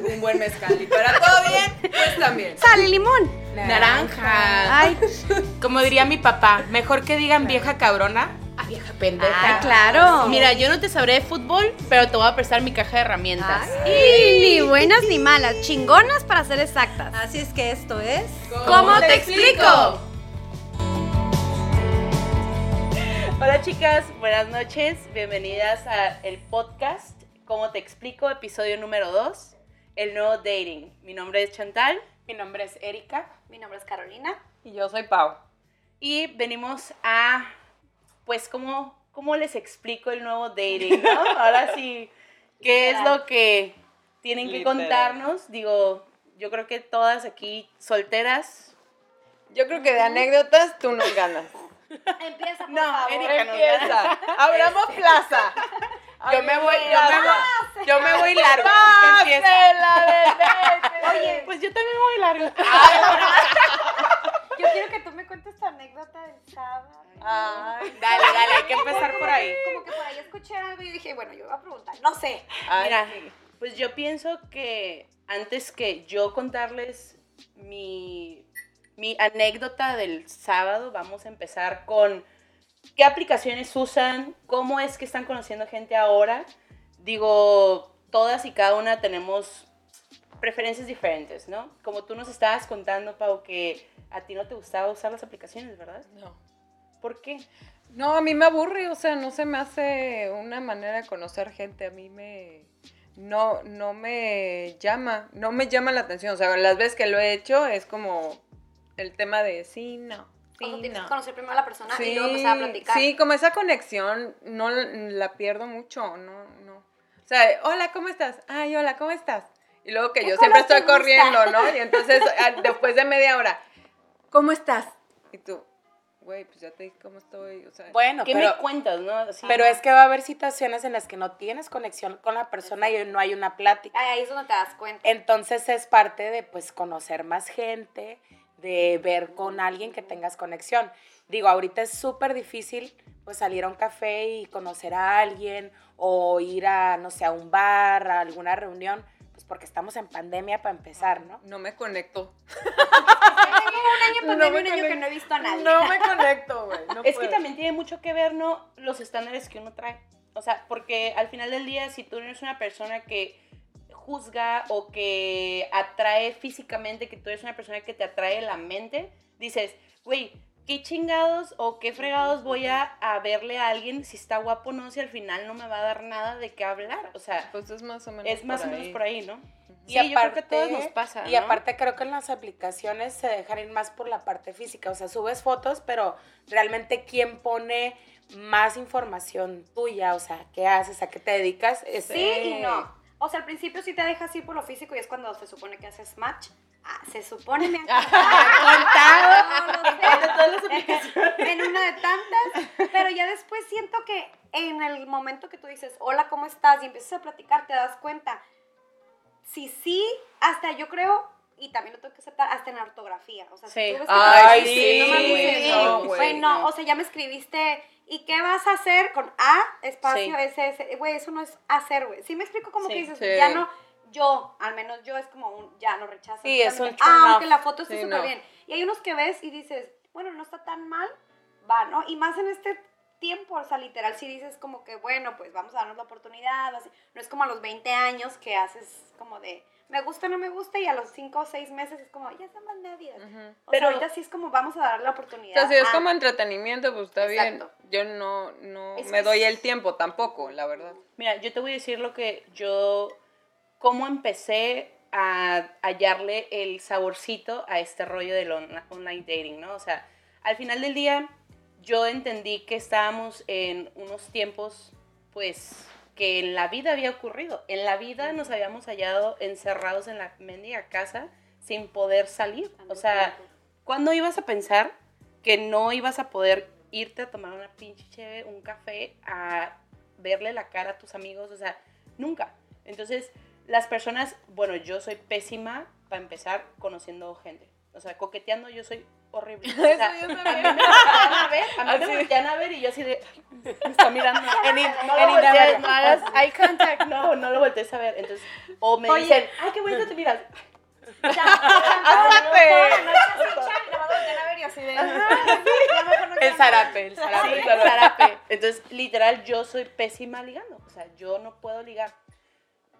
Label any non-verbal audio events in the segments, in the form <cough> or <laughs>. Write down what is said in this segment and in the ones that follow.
<laughs> un buen mezcal. Y para todo bien, pues también. Sal y limón. Naranja. Ay, <laughs> Como diría mi papá, mejor que digan vieja cabrona a vieja pendeja. ah, claro. Mira, yo no te sabré de fútbol, pero te voy a prestar mi caja de herramientas. Ay, ni buenas ni malas, chingonas para ser exactas. Así es que esto es. ¿Cómo te explico? Hola chicas, buenas noches. Bienvenidas a el podcast ¿Cómo te explico? Episodio número 2, el nuevo dating. Mi nombre es Chantal Mi nombre es Erika. Mi nombre es Carolina. Y yo soy Pau. y venimos a, pues, ¿cómo, cómo les explico el nuevo dating? ¿no? <laughs> Ahora sí, ¿qué es lo que tienen que Literal. contarnos? Digo, yo creo que todas aquí solteras. Yo creo que de anécdotas tú nos ganas. <laughs> Empieza, por No, favor. Erika nos Empieza. Abramos <laughs> plaza. Yo me voy, yo me voy, yo me voy largo. Ah. Oye, pues yo también voy largo. Yo quiero que tú me cuentes tu anécdota del sábado. Ay, Dale, dale, hay que empezar por ahí. Como que por ahí escuché algo y dije, bueno, yo voy a preguntar. No sé. ay, Mira, sí. pues yo pienso que antes que yo contarles mi, mi anécdota del sábado, vamos a empezar con qué aplicaciones usan, cómo es que están conociendo gente ahora. Digo, todas y cada una tenemos preferencias diferentes, ¿no? Como tú nos estabas contando, Pau, que a ti no te gustaba usar las aplicaciones, ¿verdad? No. ¿Por qué? No, a mí me aburre, o sea, no se me hace una manera de conocer gente, a mí me no no me llama, no me llama la atención, o sea, las veces que lo he hecho es como el tema de sí, no. Sí, tienes no. que conocer primero a la persona y Sí, luego empezar a platicar. sí, como esa conexión no la- pierdo mucho, no, no. O sea, hola, ¿cómo estás? Ay, hola, ¿cómo estás? Y luego que ¿Qué yo siempre estoy corriendo, ¿no? Y <laughs> entonces al- después de media hora, ¿cómo estás? Y tú, güey, pues ya te dije cómo estoy, o sea, Bueno, ¿Qué pero, me cuentas, no? Así. pero es que va a haber situaciones en las que no tienes conexión con la persona y no hay una plática. Ahí es donde te das cuenta. Entonces es parte de pues conocer más gente, de ver con alguien que tengas conexión. Digo, ahorita es súper difícil pues salir a un café y conocer a alguien o ir a, no sé, a un bar, a alguna reunión, pues porque estamos en pandemia para empezar, ¿no? no me conecto. <laughs> Tengo un año en No pandemia, un año que conecto. no he visto a nadie. No me conecto, güey. no Es que también tiene mucho que ver, ¿no? Los estándares que uno trae. O sea, porque al final del día, si tú eres una persona que juzga o que atrae físicamente, que tú eres una persona que te atrae la mente, dices, güey, ¿qué chingados o qué fregados voy a, a verle a alguien si está guapo o no, si al final no me va a dar nada de qué hablar? O sea, Pues es más o menos es más por o menos ahí. por ahí, ¿no? Y Sí, yo creo que a todos nos pasa, Y ¿no? aparte creo que en las aplicaciones se dejan ir más por la parte física. O sea, subes fotos, pero realmente quién pone más información tuya, o sea, qué haces, a qué te dedicas. Es, Sí y no. O sea, al principio sí te dejas ir por lo físico y es cuando se supone que haces match. Ah, se supone, me <laughs> han contado. no sé. en una de tantas. Pero ya después siento que en el momento que tú dices, hola, ¿cómo estás? Y empiezas a platicar, te das cuenta. Sí, sí, hasta yo creo, y también lo tengo que aceptar, hasta en la ortografía. O sea, si Sí. tú ves que Ay, sí, no sí. no, Güey, güey, no, no. o sea, ya me escribiste, ¿y qué vas a hacer con A, espacio, Sí. S, S? Güey, eso no es hacer, güey. Sí me explico como Sí. que dices, Sí. ya no, yo, al menos yo es como un, ya no rechazo. Sí, es un turn Aunque la foto esté Sí, súper no. bien. Y hay unos que ves y dices, bueno, no está tan mal, va, ¿no? Y más en este tiempo, o sea, literal, si dices como que, bueno, pues vamos a darnos la oportunidad, así. No es como a los 20 años que haces como de, me gusta, no me gusta, y a los 5 o 6 meses es como, ya están más. O Pero- sea, ahorita sí es como, vamos a darle la O oportunidad. sea, si es Ah, como entretenimiento, pues está Exacto. bien. Yo no, no Es me doy el tiempo tampoco, la verdad. Mira, yo te voy a decir lo que yo, cómo empecé a hallarle el saborcito a este rollo del on- online dating, ¿no? O sea, al final del día yo entendí que estábamos en unos tiempos, pues, que en la vida había ocurrido. En la vida nos habíamos hallado encerrados en la mendiga casa sin poder salir. O sea, ¿cuándo ibas a pensar que no ibas a poder irte a tomar una pinche cheve, un café, a verle la cara a tus amigos? O sea, nunca. Entonces, las personas, bueno, yo soy pésima para empezar conociendo gente. O sea, coqueteando yo soy horrible. <laughs> O sea, Eso yo a mí me voltean a ver, a mí me voltean a ver y yo así de, "Ay, me está mirando. <laughs> En in- no, en lo voltees, Instagram. no hagas eye contact, no, no lo voltees a ver. Entonces, o me Oye. dicen, ay, qué bonito te miras. <laughs> ¡Ándate! El zarape, el zarape. Sí, zarape. Entonces, literal, yo soy pésima ligando. O sea, yo no puedo ligar.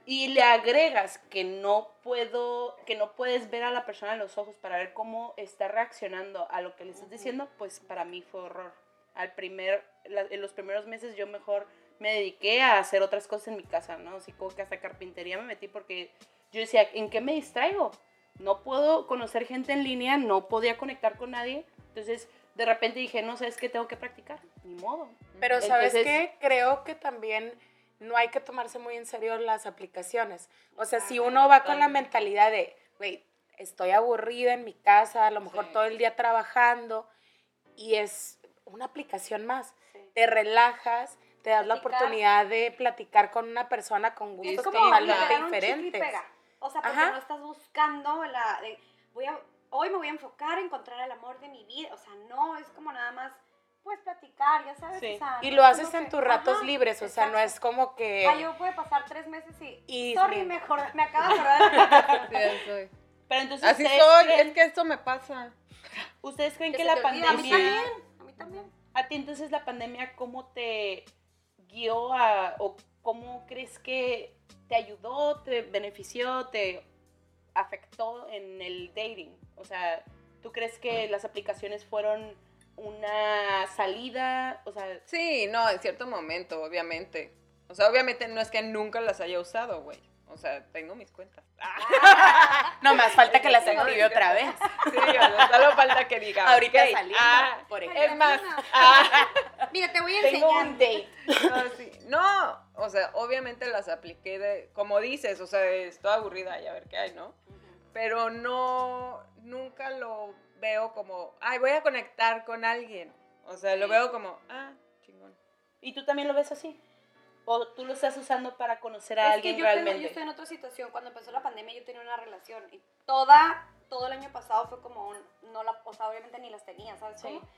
Y le agregas que no puedo, que no puedes ver a la persona en los ojos para ver cómo está reaccionando a lo que le estás diciendo, pues para mí fue horror. Al primer, la- en los primeros meses yo mejor me dediqué a hacer otras cosas en mi casa, ¿no? Así como que hasta carpintería me metí porque yo decía, ¿en qué me distraigo? No puedo conocer gente en línea, no podía conectar con nadie. Entonces, de repente dije, no sé, es que tengo que practicar. Ni modo. Pero ¿sabes Entonces- qué? Creo que también no hay que tomarse muy en serio las aplicaciones. O sea, si uno va con la mentalidad de, güey, estoy aburrida en mi casa, a lo mejor Sí. todo el día trabajando, y es una aplicación más. Sí. Te relajas, te das la oportunidad de platicar con una persona con gustos totalmente diferentes. O sea, porque Ajá. no estás buscando la de, voy a, hoy me voy a enfocar a encontrar el amor de mi vida. O sea, no, es como nada más, pues platicar, ya sabes. Sí. O sea, Y lo es haces en que- tus ratos ajá, libres, o sea, no es como que... Ah, yo puede pasar tres meses y, Y- sorry, me, acordé- me acabo de acordar. <laughs> Sí, así soy. Pero entonces, Así ¿ustedes, soy, creen, es que esto me pasa. ¿ustedes creen Que la. A mí pandemia... también, a mí también. A ti entonces la pandemia, ¿cómo te guió a, o cómo crees que te ayudó, te benefició, te afectó en el dating? O sea, ¿tú crees que las aplicaciones fueron una salida? O sea, Sí, no, en cierto momento, obviamente. O sea, obviamente no es que nunca las haya usado, güey. O sea, tengo mis cuentas. <laughs> No, más falta que las active otra vez. Sí, solo falta que diga. <laughs> Ahorita ok, saliendo, ah, por ejemplo. es más, ah, <laughs> Mira, te voy a tengo enseñar. un date. no, sí. No, o sea, obviamente las apliqué de, como dices, o sea, estoy aburrida y a ver qué hay, ¿no? Pero no, nunca lo veo como, ay, voy a conectar con alguien. O sea, lo veo como, ah, chingón. ¿Y tú también lo ves así? ¿O tú lo estás usando para conocer a Es que alguien yo, tengo- realmente? yo estoy en otra situación. Cuando empezó la pandemia yo tenía una relación y toda, todo el año pasado fue como un, no la, o sea, obviamente ni las tenía, ¿sabes? Sí. cómo?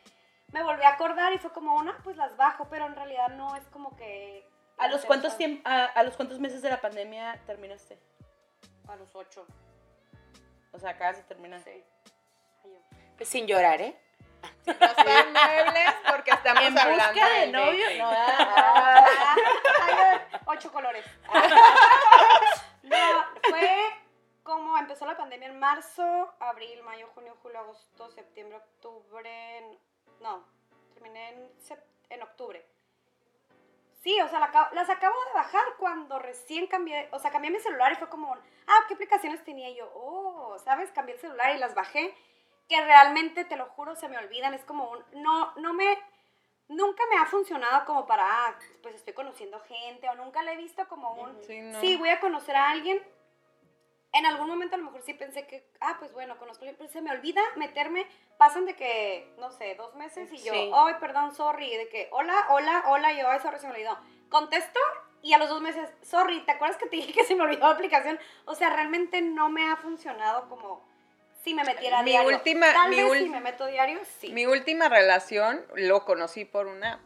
Me volví a acordar y fue como una, pues las bajo, pero en realidad no es como que... ¿A los, cuántos tiemp- a, a los cuántos meses de la pandemia terminaste? A los ocho, O sea, acabas de terminar. sí. Pues sin llorar, ¿eh? No sean muebles porque estamos En hablando busca de novio. No, ah, ocho colores. <laughs> No, fue como empezó la pandemia en marzo, abril, mayo, junio, julio, agosto, septiembre, octubre. No, terminé en, en octubre. Sí, o sea, la las acabo de bajar cuando recién cambié, o sea, cambié mi celular y fue como, ah, ¿qué aplicaciones tenía Y yo? Oh, ¿sabes? Cambié el celular y las bajé, que realmente, te lo juro, se me olvidan, es como un, no, no me, nunca me ha funcionado como para, ah, pues estoy conociendo gente, o nunca le he visto como un, Sí, no. sí, voy a conocer a alguien. En algún momento a lo mejor sí pensé que, ah, pues bueno, conozco a alguien, pero se me olvida meterme, pasan de que, no sé, dos meses y yo, Sí. ay, perdón, sorry, de que, hola, hola, hola, y yo, ay, sorry, se me olvidó. Contesto y a los dos meses, sorry, ¿te acuerdas que te dije que se me olvidó la aplicación? O sea, realmente no me ha funcionado como si me metiera Mi diario. última- Tal mi vez ul- si me meto diario, sí. Mi última relación lo conocí por una.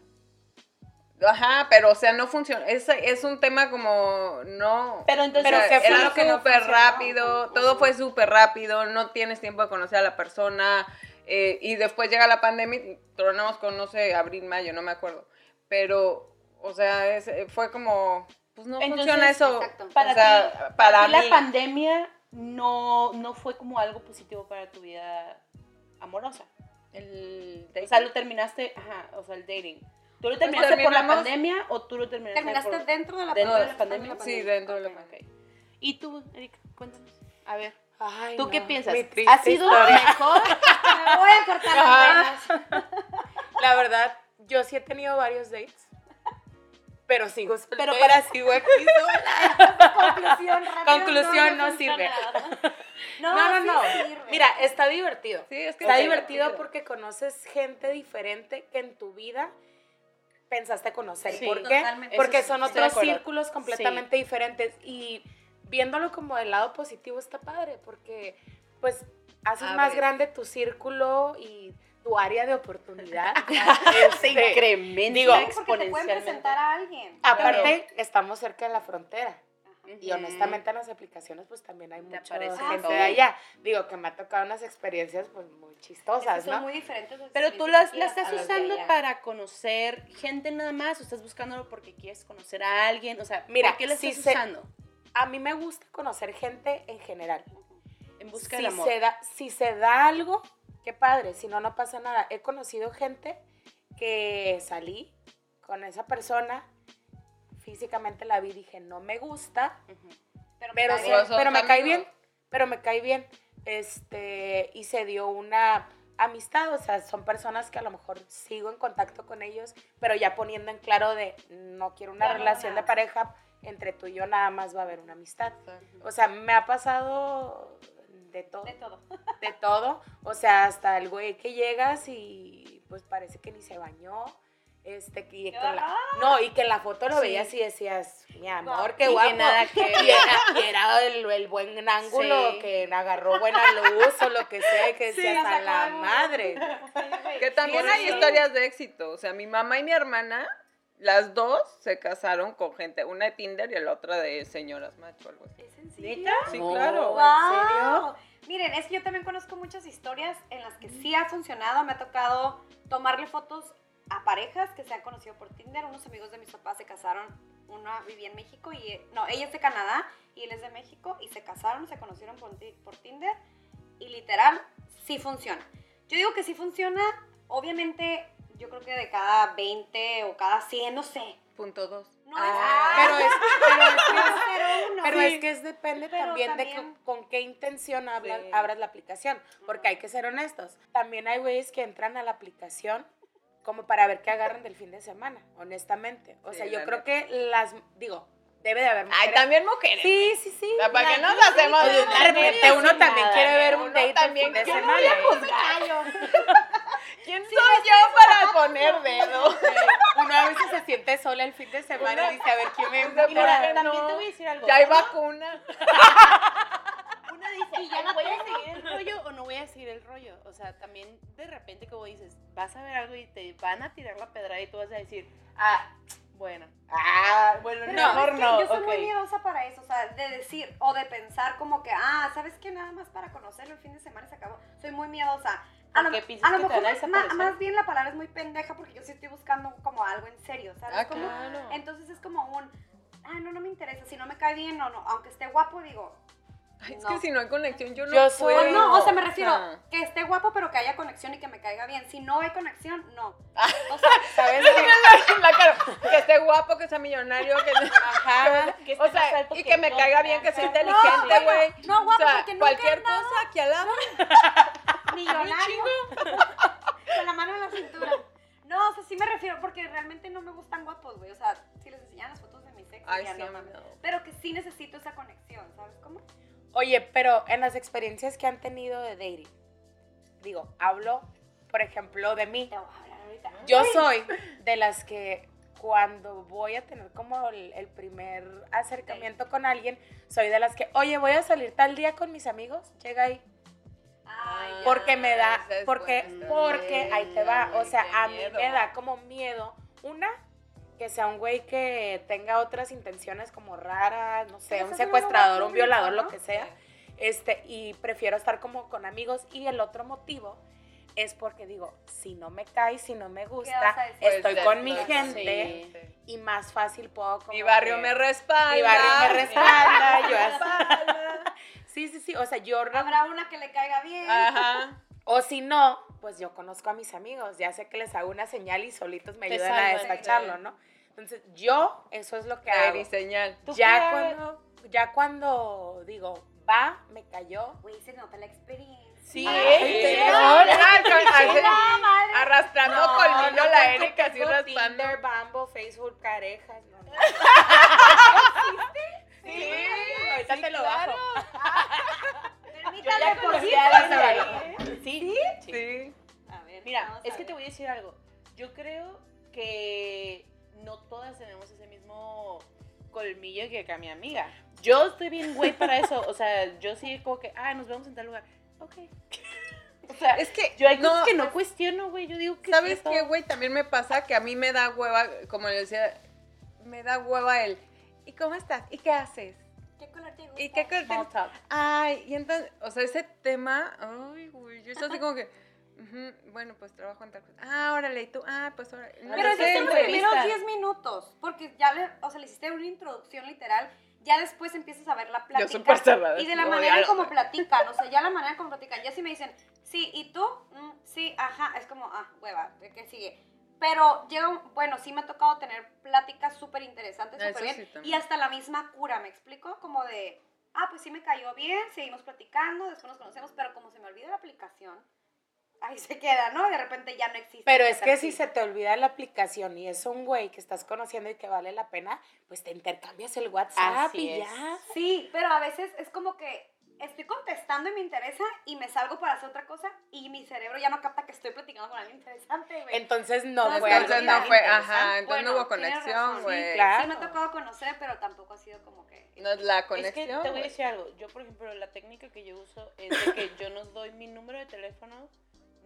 Ajá, pero o sea, no funciona. Es, es un tema como no. Pero entonces, o sea, ¿qué fue era no súper rápido, todo fue súper rápido, no tienes tiempo de conocer a la persona. eh, y después llega la pandemia y tronamos con, no sé, abril, mayo, no me acuerdo. Pero, o sea, es- fue como, pues no Entonces, funciona eso. exacto. para o sea, ti, para la pandemia no, no fue como algo positivo para tu vida amorosa. El O sea, lo terminaste, ajá, o sea, el dating. ¿Tú lo Pues terminaste por la pandemia o tú lo terminaste ¿Terminaste por... dentro de la dentro de la pandemia? pandemia? Sí, dentro de la pandemia. Ok. ¿Y tú, Erika? Cuéntanos. A ver, Ay, ¿tú no, qué piensas? ¿Ha sido historia. mejor? <laughs> Me voy a cortar las venas. La verdad, yo sí he tenido varios dates. Pero sigo soltera, Pero para- sigo aquí sola. <laughs> Conclusión, rápido, Conclusión, no sirve. No, <laughs> No, no, no. sí. Mira, está divertido. Sí, es que Está divertido porque conoces gente diferente que en tu vida pensaste conocer. Sí, ¿Por qué? totalmente. Porque Eso son otros círculos completamente diferentes. Y viéndolo como del lado positivo está padre, porque pues haces A más ver. grande tu círculo y tu área de oportunidad. <laughs> Se Este, incrementa digo, Sí, porque te pueden exponencialmente. presentar a alguien. Aparte, estamos cerca de la frontera. Y honestamente en las aplicaciones pues también hay mucha gente de allá. Digo que me ha tocado unas experiencias pues muy chistosas, son ¿no? muy diferentes. las Pero tú las, estás las de usando para conocer gente nada más, o estás buscándolo porque quieres conocer a alguien, o sea, Mira, ¿por qué la si estás se- usando? A mí me gusta conocer gente en general. En busca si del amor. Se da, si se da algo, qué padre, si no, no pasa nada. He conocido gente que salí con esa persona, físicamente la vi y dije, no me gusta. Pero, pero, me cae son pero me cae bien, pero me cae bien. Este, y se dio una amistad, o sea, son personas que a lo mejor sigo en contacto con ellos, pero ya poniendo en claro de no quiero una relación de pareja, entre tú y yo nada más va a haber una amistad. O sea, me ha pasado de todo, de todo. <laughs> de todo, o sea, hasta el güey que llegas y pues parece que ni se bañó. Este, que, la- no, y que en la foto lo Sí. veías y decías, mi amor, qué Y que guapo. nada que <laughs> y era, y era el, el buen ángulo, Sí. que agarró buena luz o lo que sea, que Sí, decías, a la madre. <laughs> Que también hay historias de éxito. O sea, mi mamá y mi hermana, las dos se casaron con gente, una de Tinder y la otra de señoras macho o algo así. ¿Es en serio? Sí, No. claro. ¿En serio? Wow. Miren, es que yo también conozco muchas historias en las que sí ha funcionado. Me ha tocado tomarle fotos a parejas que se han conocido por Tinder. Unos amigos de mis papás se casaron. Una vivía en México y... No, ella es de Canadá y él es de México y se casaron, se conocieron por, por Tinder y literal sí funciona. Yo digo que sí funciona, obviamente yo creo que de cada 20 o cada 100, no sé. Punto dos. No Ah, es... pero es, pero es que es- Pero uno. Pero es que es depende Pero también, de también- co- con qué intención hablas- Sí. abras la aplicación, porque hay que ser honestos. También hay güeyes que entran a la aplicación como para ver qué agarran del fin de semana, honestamente. O Sí, sea, yo creo que las, digo, debe de haber Ay, mujeres- también mujeres. Sí, sí, sí. O sea, ¿Para qué nos hacemos de repente uno también quiere ver un date el también fin de semana. ¿Quién soy yo para poner dedo? <laughs> Uno a veces se siente sola el fin de semana y dice, a ver quién me Y Y mira, invita. también no. te voy a decir algo. Ya hay vacuna. <laughs> Una dice, "Ay, ¿voy a seguir el rollo o no voy a seguir el rollo? O sea, también de repente como dices, vas a ver algo y te van a tirar la pedrada y tú vas a decir, ah, bueno, ah, bueno, Pero no, ¿sabes mejor no, Yo soy muy miedosa para eso, o sea, de decir o de pensar como que, ah, ¿sabes qué? Nada más para conocerlo el fin de semana y se acabó. Soy muy miedosa. A ¿Por lo, a lo mejor desaparecer? más bien la palabra es muy pendeja porque yo sí estoy buscando como algo en serio, ¿sabes? Ah, Como- claro. Entonces es como un, ah, no, no me interesa, si no me cae bien o no, aunque esté guapo, digo, Ay, es No. que si no hay conexión, yo no Yo soy- puedo. o no, o sea, me refiero sea, que esté guapo pero que haya conexión y que me caiga bien. Si no hay conexión, no. Ah. O sea, <laughs> ¿Sabes? <laughs> <laughs> la cara, que esté guapo, que sea millonario, que Ajá. Que esté o más sea, alto y que me yo, caiga bien, que sea inteligente, güey. no, guapo, o sea, porque nunca cualquier cosa que alaba. Millonario. <laughs> Con la mano en la cintura. No, o sea, sí me refiero porque realmente no me gustan guapos, güey. O sea, si les enseñan las fotos de mi sexo, Ay, ya sí, no no. Pero que sí necesito esa conexión, ¿sabes cómo? Oye, pero en las experiencias que han tenido de dating, digo, hablo, por ejemplo, de mí. Te voy a hablar ahorita. Yo soy de las que cuando voy a tener como el, el primer acercamiento con alguien, soy de las que, oye, voy a salir tal día con mis amigos, llega ahí. Ay. Porque me da, porque, buena porque ahí te va, o sea, a mí miedo. me da como miedo, una, que sea un güey que tenga otras intenciones como raras, no sé, un secuestrador, un violador, lo que sea, este, y prefiero estar como con amigos, y el otro motivo es porque digo, si no me cae, si no me gusta, estoy Pues, con mi pues, gente, Sí. y más fácil puedo como Mi barrio que- me respalda. Mi barrio me respalda, yo. <laughs> Sí, sí, sí, o sea, yo Habrá una que le caiga bien. Ajá. <laughs> O si no, pues yo conozco a mis amigos, ya sé que les hago una señal y solitos me ayudan a despacharlo. ¿no? Entonces, yo, eso es lo que hago. y señal. ¿Tú Ya cuando, ya cuando digo, va, me cayó. Güey, se nota la experiencia. Sí, No, colmillo la Erika así raspando. Tinder, Bumble, Facebook, parejas, no, no. <laughs> Sí, Ahorita sí, te lo claro. bajo. <laughs> Permítame por conocí sí. ahí. Sí, Sí. A ver, Mira, vamos es a que te voy a decir algo. Yo creo que no todas tenemos ese mismo colmillo que acá mi amiga. Yo estoy bien güey para eso. O sea, yo sí como que, ah, nos vemos en tal lugar. ok. <laughs> O sea, Es que yo hay no, cosas que no cuestiono, güey. Yo digo que ¿Sabes qué, güey? También me pasa que a mí me da hueva, como le decía, me da hueva el, ¿y cómo estás? ¿Y qué haces? ¿Qué color te gusta? ¿Y qué color te talk. Ay, y entonces, o sea, ese tema, ay, güey, yo estoy así como que, ujú, bueno, pues trabajo en tal cosa. Ah, órale, y tú, ah, pues órale. No Pero sé, es en los primeros entrevista. 10 minutos, porque ya le, o sea, le hiciste una introducción literal, ya después empiezas a ver la plática. súper cerrada, Y de la manera en como platican, o sea, ya la manera en como platican, ya si me dicen, sí, ¿y tú? Mm, sí, ajá, es como, ah, hueva, ¿de qué sigue? Pero llega, bueno, sí me ha tocado tener pláticas súper interesantes, súper bien, sí y hasta la misma cura, ¿me explico? Como de, ah, pues sí me cayó bien, seguimos platicando, después nos conocemos, pero como se me olvida la aplicación, ahí se queda, ¿no? Y de repente ya no existe. Pero es que si se te olvida la aplicación y es un güey que estás conociendo y que vale la pena, pues te intercambias el WhatsApp Así y es. ya. Sí, pero a veces es como que estoy contestando y me interesa y me salgo para hacer otra cosa y mi cerebro ya no capta que estoy platicando con alguien interesante, güey. Entonces no fue Entonces no fue, ajá, entonces no hubo conexión, güey. sí, claro. Sí me ha tocado conocer, pero tampoco ha sido como que... No es la Es que conexión. te voy a decir algo. Yo, por ejemplo, la técnica que yo uso es de que yo no doy mi número de teléfono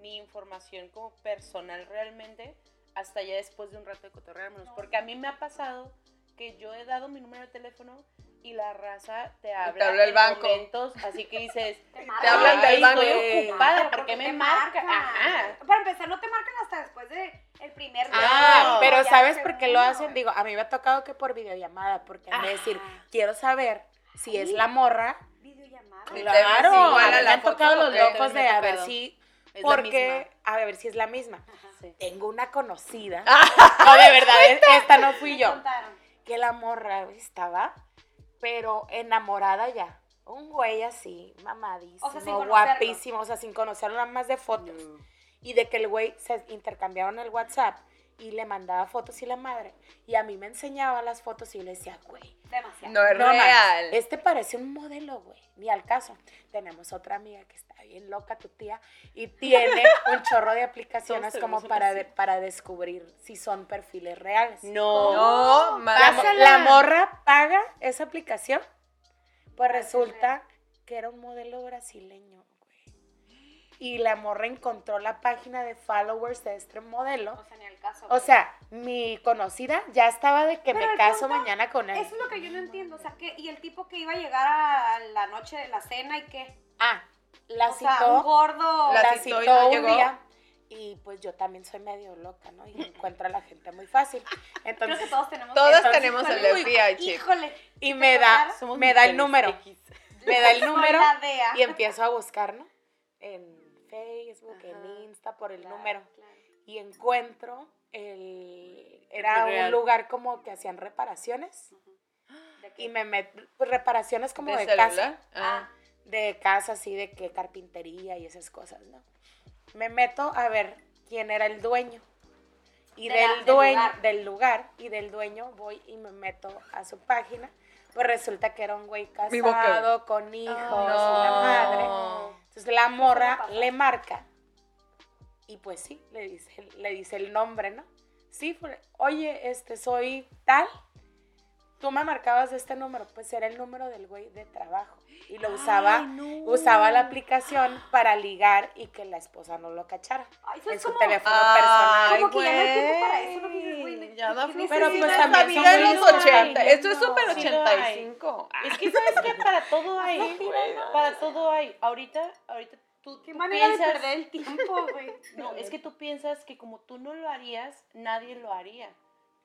ni información como personal realmente hasta ya después de un rato de cotorrearnos. Porque a mí me ha pasado que yo he dado mi número de teléfono y la raza te habla, habla el en banco. momentos, así que dices, <laughs> Te, Te hablan del "Ay, banco. Estoy ocupada, ¿por porque qué me te marca? marcan. Ajá. Para empezar, no te marcan hasta después de el primer día. Ah, No, pero ¿sabes por qué lo hacen? Digo, a mí me ha tocado que por videollamada, porque han de decir, quiero saber si es la morra. Videollamada. Te Claro, a mí me han tocado los locos de a ver si, Es la porque, a ver si es la misma. Sí. Tengo una conocida. <laughs> No, de verdad, es- esta no fui yo. Que la morra estaba, pero enamorada ya. Un güey así, mamadísimo, O sea, guapísimo, o sea, sin conocerlo nada más de fotos. Y de que el güey se intercambiaron el WhatsApp y le mandaba fotos y la madre. Y a mí me enseñaba las fotos y yo le decía, güey, Demasiado. No es no más, real. este parece un modelo, güey. Ni al caso. Tenemos otra amiga que está bien loca, tu tía, y tiene <laughs> un chorro de aplicaciones como para, de- para descubrir si son perfiles reales. No. No, La, más. la morra paga esa aplicación, pues resulta que era un modelo brasileño. Y la morra encontró la página de followers de este modelo. O sea, ni el caso. O sea, mi conocida ya estaba de que Pero me el caso punto- mañana con él. Eso es lo que yo no entiendo. O sea, que y el tipo que iba a llegar a la noche de la cena y qué. Ah, la o sea, un citó, gordo. La la citó y no un llegó. día. Y pues yo también soy medio loca, ¿no? Y encuentro a la gente muy fácil. Creo Entonces, que todos tenemos. Todos Entonces, tenemos el híjole, de VIH. Híjole. y ¿te me da, me da el número. X. Me da el número y empiezo a buscar, ¿no? En Facebook, Ajá. en Insta, por el Claro, número. claro. Y encuentro el... Era un lugar como que hacían reparaciones. Y me meto, pues reparaciones como de, casa. Ah. de casa, así de que carpintería y esas cosas, ¿no? Me meto a ver quién era el dueño. Y De del la- del dueño, lugar. del lugar, y del dueño voy y me meto a su página. Pues resulta que era un güey casado, con hijos, no. la madre. Entonces la morra le marca. Y pues sí, le dice, le dice el nombre, ¿no? Sí, oye, este, soy tal. Tú me marcabas este número, pues era el número del güey de trabajo. Y lo usaba, Ay, no. usaba la aplicación para ligar y que la esposa no lo cachara. Ay, En su como- teléfono Ay, personal. Como que ya no hay tiempo para eso, dices, ¿qué- ya da. Pero, pues, también vida en los muy 80. buenos. Esto es súper Sí lo hay. 85. Es que sabes que para todo <laughs> hay. Para todo hay. Ahorita, ahorita tú, Qué tú manera de piensas- perder el tiempo, güey. No, es que tú piensas que como tú no lo harías, nadie lo haría.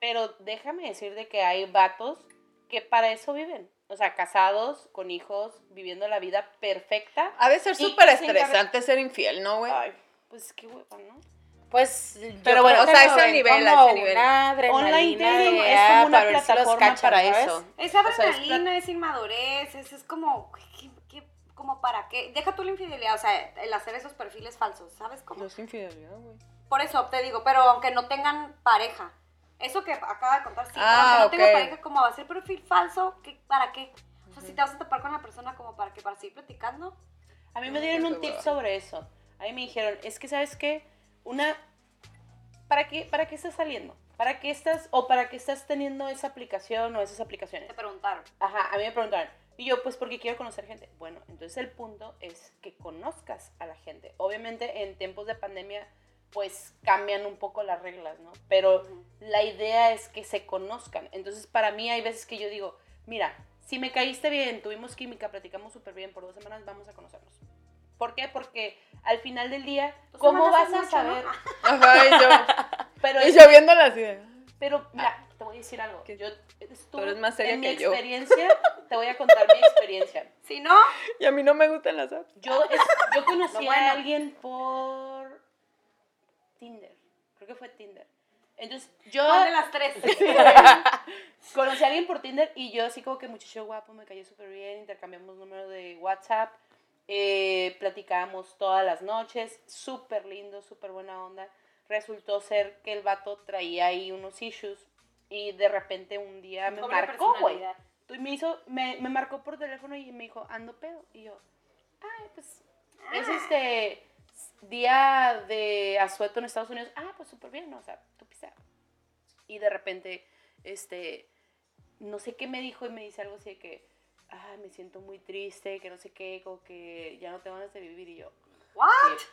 Pero déjame decir de que hay vatos que para eso viven. O sea, casados, con hijos, viviendo la vida perfecta. Ha de ser súper se estresante ser infiel, ¿no, güey? Ay, pues qué hueva, ¿no? Pues, yo Pero bueno, o sea, ese ven nivel, a como ese nivel. Online dating es como una para plataforma para eso. Es O sea, es adrenalina, es inmadurez, es, es como, güey, ¿qué, qué- como para qué? Deja tú la infidelidad, o sea, el hacer esos perfiles falsos, ¿sabes cómo? No es infidelidad, güey. Por eso te digo, pero aunque no tengan pareja, eso que acaba de contar, sí, pero Ah, aunque no ok. tenga pareja, como va a ser perfil falso, ¿qué, ¿para qué? O sea, si te vas a topar con la persona como para que para seguir platicando, A mí me dieron un tip sobre eso. A mí me dijeron, es que sabes qué, una, ¿para qué, para qué estás saliendo? ¿Para qué estás, o para qué estás teniendo esa aplicación o esas aplicaciones? te preguntaron. Ajá, a mí me preguntaron, Y yo, pues porque quiero conocer gente. Bueno, entonces el punto es que conozcas a la gente. Obviamente en tiempos de pandemia, pues cambian un poco las reglas, ¿no? Pero la idea es que se conozcan. Entonces para mí hay veces que yo digo, mira, si me caíste bien, tuvimos química, platicamos súper bien por dos semanas, vamos a conocernos. ¿Por qué? Porque al final del día, ¿cómo semanas vas a mucho, saber? ¿no? <laughs> Ajá, y yo, <laughs> Pero, y yo viéndola así de, pero mira, te voy a decir algo. Yo estuve eres más seria en mi que yo. experiencia, te voy a contar mi experiencia. <laughs> Si no, y a mí no me gustan las apps. Yo, es- yo conocí Lo bueno. a alguien por Tinder. Creo que fue Tinder. Entonces, yo ¿cuál de las tres? <laughs> conocí a alguien por Tinder y yo así como que muchacho guapo, me cayó súper bien, intercambiamos número de WhatsApp, eh, platicábamos todas las noches, súper lindo, súper buena onda. Resultó ser que el vato traía ahí unos issues y de repente un día me marcó, güey. me hizo, me, me marcó por teléfono y me dijo, ando pedo. Y yo, ay, pues, es Ah. este día de asueto en Estados Unidos. Ah, pues súper bien, ¿no? o sea, tú pisas. Y de repente, este, no sé qué me dijo y me dice algo así de que, ah, me siento muy triste, que no sé qué, como que ya no tengo ganas de vivir. Y yo, ¿What?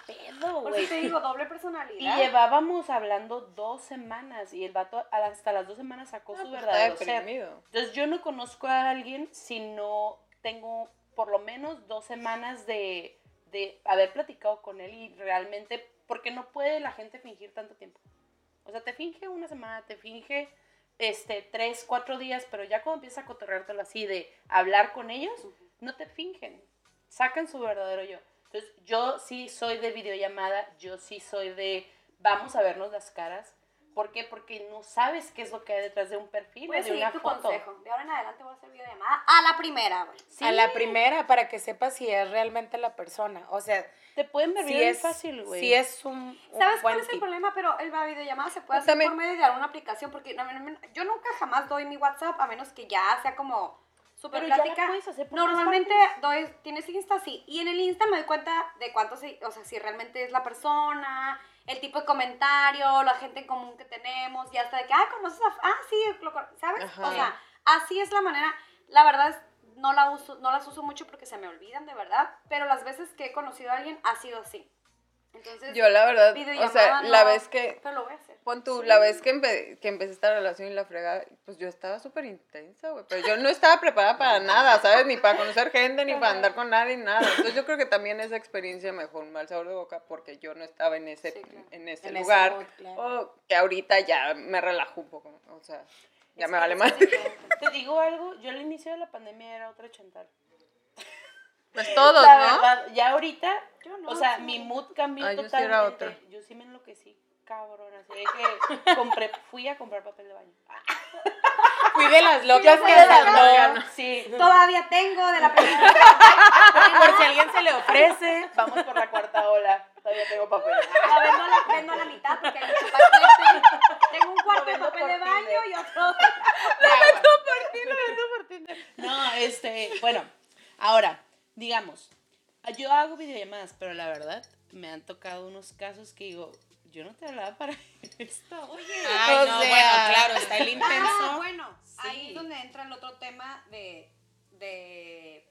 ¿qué pedo, Por güey? te digo, doble Y personalidad. llevábamos hablando dos semanas y el vato hasta las dos semanas sacó Ah, su pues, verdadero ser. Entonces yo no conozco a alguien si no tengo por lo menos dos semanas de, de haber platicado con él y realmente, porque no puede la gente fingir tanto tiempo. O sea, te finge una semana, te finge este, tres, cuatro días, pero ya cuando empiezas a cotorreártelo así de hablar con ellos, no te fingen, sacan su verdadero yo. Entonces yo sí soy de videollamada, yo sí soy de vamos a vernos las caras. ¿Por qué? Porque no sabes qué es lo que hay detrás de un perfil, Voy a de una tu foto. consejo. De ahora en adelante voy a hacer videollamada a la primera, güey. Sí, A la primera, para que sepas si es realmente la persona. O sea, te pueden ver si bien es fácil, güey. Si es un, un ¿Sabes cuál es el problema? Pero el la videollamada se puede Pues hacer también- por medio de alguna aplicación, porque no, no, no, yo nunca jamás doy mi WhatsApp, a menos que ya sea como súper la plática. Normalmente doy, tienes Insta, sí, y en el Insta me doy cuenta de cuánto, se- o sea, si realmente es la persona, el tipo de comentario, la gente en común que tenemos, y hasta de que, ah, conoces a, ah, sí, lo con-", ¿sabes? Ajá. O sea, así es la manera, la verdad es, no, la uso, no las uso mucho porque se me olvidan de verdad, pero las veces que he conocido a alguien ha sido así. Entonces, Yo la verdad, o sea, la no, vez que, Pero lo hacer. Pon tú, la vez que, empe- que empecé esta relación y la fregada, pues yo estaba súper intensa, güey, pero yo no estaba preparada para <laughs> nada, ¿sabes? Ni para conocer gente, ni para andar con nadie, nada. Entonces yo creo que también esa experiencia me dejó un mal sabor de boca porque yo no estaba en ese, Sí, claro. en ese En ese lugar, claro. o que ahorita ya me relajo un poco, o sea, ya Es me vale más. Te digo algo, yo al inicio de la pandemia era otra chantal. Pues todos, la ¿no? verdad, ya ahorita, Yo no, o sea, sí. mi mood cambió Ah, yo sí totalmente. era otra. Yo sí me enloquecí, cabrón, así de que compré, fui a comprar papel de baño. <laughs> Fui de las locas que de las andó. locas. Sí, Todavía tengo de la primera. Por si a alguien se le ofrece. vamos por la cuarta ola, todavía tengo papel. La vendo a la, vendo a la mitad porque hay mucho. Tengo un cuarto de papel por de baño Tinder. y otro. No, este, bueno, ahora, digamos, yo hago videollamadas, pero la verdad, me han tocado unos casos que digo, yo no te hablaba para <laughs> esto. Oye, Ay, o no, sea, bueno, claro, está el <laughs> Ah, intenso. bueno, ahí Sí. es donde entra el otro tema de, de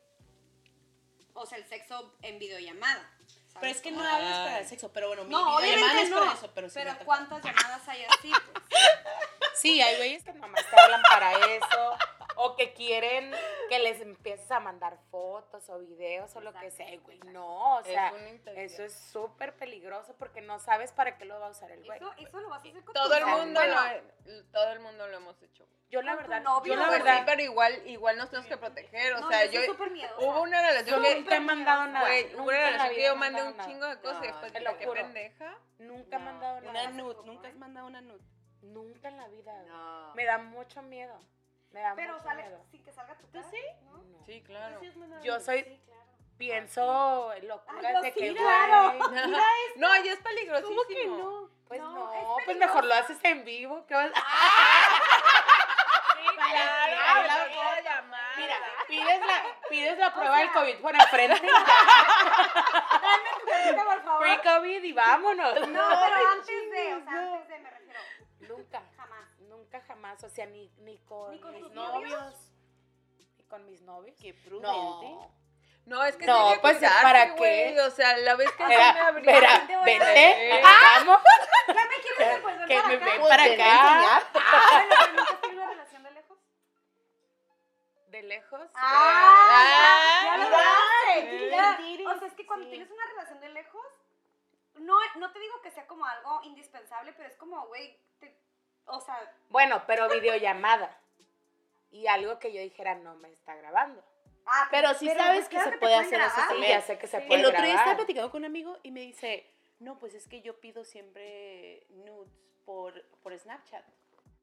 o sea, el sexo en videollamada. ¿sabes? Pero es que no Como- hablas para el sexo, pero bueno, mi No, videollamada es no. para eso, pero Pero, sí toca. ¿cuántas llamadas hay así? Pues? <laughs> Sí, hay güeyes que nomás te hablan para eso. O que quieren que les empieces a mandar fotos o videos o lo que sea, güey. No, o sea, una eso es súper peligroso porque no sabes para qué lo va a usar el güey. Eso, eso lo vas a hacer con Todo tu el mundo lo, todo el mundo lo hemos hecho. Yo la verdad, novio, yo la. Sí, verdad, pero igual, igual nos tenemos que proteger, o no, sea, yo yo hubo una relación que nunca he mandado nada. Güey, hubo una relación que yo mandé un nada. chingo de cosas y No, después dije, lo qué juro. pendeja. Nunca he mandado Una nada. nude, nunca has mandado una nude. Nunca en la vida. No. Me da mucho miedo. Me da Pero mucho sale miedo. sin que salga tu cara. sí? ¿no? No. Sí, claro. ¿Sí Yo soy, Sí, claro. pienso locuras Ay, yo de sí, que, claro. güey, No, ya es peligrosísimo. ¿Cómo que no? Pues No, no, es pues mejor lo haces en vivo. ¿qué vas- <laughs> Claro, Ay, la la voy a llamar. Mira, pides la, pides la prueba sea- del COVID por enfrente. <laughs> Dame tu cartita, por favor. Free COVID y vámonos. No, pero antes de, o sea, Nunca, Jamás. O sea, ni, ni con, ¿Ni con mis novios. novios? Ni con mis novios. Qué prudente. No. No, es que No, pues, cuidarse, ¿para qué? O sea, la vez que Mira, me abrió. mira, te voy a vente, decir. vamos, <laughs> ¿Ya me quieres devolver que para me acá? ven para acá. Bueno, nunca tenido una relación de lejos. De lejos. Ah, ya, ya lo O sea, es que cuando sí. tienes una relación de lejos, no, no te digo que sea como algo indispensable, pero es como, güey, te- o sea, Bueno, pero videollamada. Y algo que yo dijera, no me está grabando. ah, Pero sí sabes que claro se puede hacer eso. Sí, ya sé que se Sí. puede El otro día estaba platicando con un amigo y me dice, no, pues es que yo pido siempre nudes por, por Snapchat.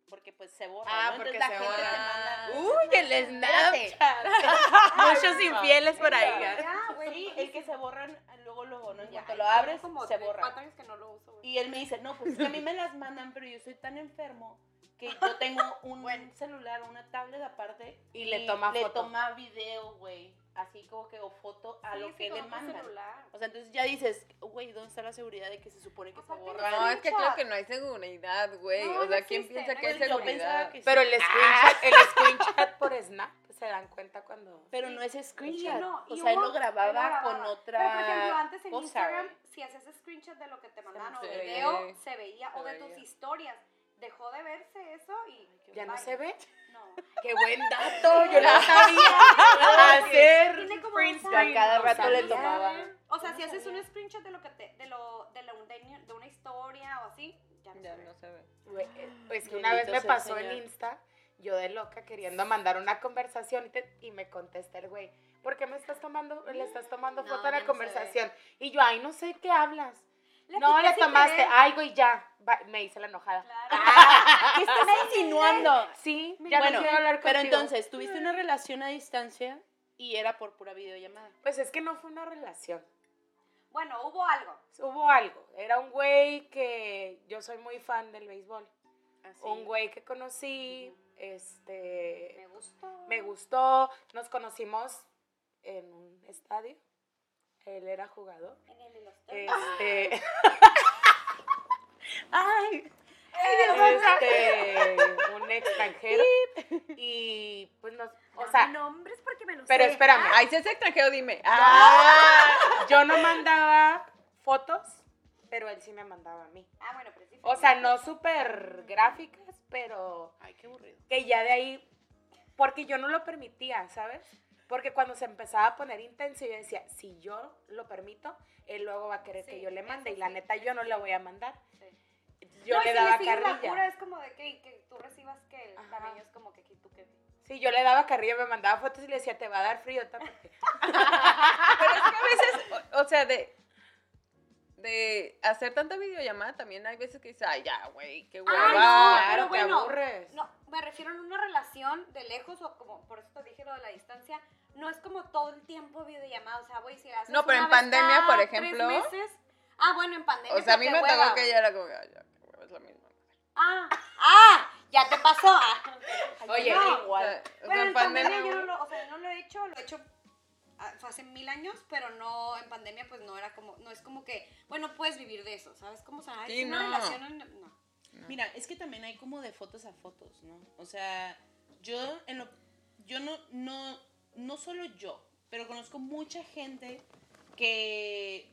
Porque pues se borra, Ah, ¿no? porque Entonces la se gente te borra. manda... Uy, el. Snapchat. <laughs> Muchos infieles por ahí. Ya, güey. Sí, el que se borran luego, luego, ¿no? En Ya, cuanto lo abres, como se tres, borra. cuatro años que no lo uso, güey. Y él me dice, no, pues es que a mí me las mandan, pero yo soy tan enfermo que yo tengo un Bueno. celular, una tablet aparte. Y le toma le foto. toma video, güey. Así como que o foto a Sí, lo sí, que le mandan. celular. O sea, entonces ya dices, güey, ¿dónde está la seguridad de que se supone que se borra? No, es que creo que no hay seguridad, güey. No, o sea, no ¿quién existe, piensa no que hay Pues seguridad? que sí. Pero el screenshot, el screenshot por Snap, se dan cuenta cuando... Pero no es screenshot. No, o sea, él lo grababa él lo grababa. con otra Pero, por ejemplo, antes en cosa, Instagram, si hacías screenshot de lo que te mandaban o se video, veía. se veía, Se o de veía. tus historias. Dejó de verse eso y... ¿Ya no bye. se ve? No. <laughs> ¡Qué buen dato! <laughs> Yo no sabía hacer Tiene como print dos screen. años. cada No rato le sabía. tomaba. O sea, si no haces sabía. un screenshot de lo que te, de lo, de, la, de, de una historia o así, ya no Ya se ve. no se ve. Eh, Pues que una vez me pasó en. Insta, yo de loca queriendo mandar una conversación y, te- y me contesta el güey, ¿por qué me estás tomando, le estás tomando No, foto a la no conversación? Y yo, ay, no sé qué hablas. Le no, le tomaste, querer. ay, güey, ya. Va- me hice la enojada. Claro. <laughs> ¿Qué estás <laughs> insinuando? Sí, ya bueno, no quiero hablar pero contigo. entonces, tuviste una relación a distancia y era por pura videollamada. Pues es que no fue una relación. Bueno, hubo algo. Hubo algo. Era un güey que yo soy muy fan del béisbol. Así. Un güey que conocí, este, Me gustó. me gustó. Nos conocimos en un estadio. Él era jugador. En el de los Este, <laughs> Ay, este, un extranjero. Y pues nos, o sea, nombres porque me lo pero sé. espérame. Ay, si es extranjero, dime. Ah, yo no mandaba fotos, pero él sí me mandaba a mí. Ah, bueno, pero sí. O sea, no súper gráficas, pero ay, qué aburrido. que ya de ahí, porque yo no lo permitía, ¿sabes? Porque cuando se empezaba a poner intenso, yo decía, si yo lo permito, él luego va a querer que yo le mande. Y la sí, neta, yo no le voy a mandar. Sí. Yo No, le si daba la carrilla. cura, es como de que, que tú recibas que el cariño es como que aquí tú que... Sí, yo le daba carrilla, me mandaba fotos y le decía, te va a dar frío, tápate. <laughs> <laughs> Pero es que a veces, o, o sea, de, de hacer tanta videollamada también hay veces que dices, ay, ya, güey, qué hueva. Ah, no, claro, pero te bueno, aburres. No, me refiero a una relación de lejos o como, por eso te dije lo de la distancia, no es como todo el tiempo videollamada, o sea, güey, si haces No, pero una en vez pandemia, cada por tres ejemplo. meses- ah, bueno, en pandemia. O sea, a mí me tocó hueva. que ya era como, ay, ya, qué hueva, es lo mismo. Ah, ah, ya te pasó. Ah. Oye, No, igual. o sea, Bueno, en pandemia pandemia, yo no lo, o sea, no lo he hecho, lo he hecho fue hace mil años, pero no, en pandemia pues no era como, no es como que, bueno, puedes vivir de eso, ¿sabes? Como, o sea, Sí, es una no. relación, en- no. Mira, es que también hay como de fotos a fotos, ¿no? O sea, yo en lo, yo no, no, no solo yo, pero conozco mucha gente que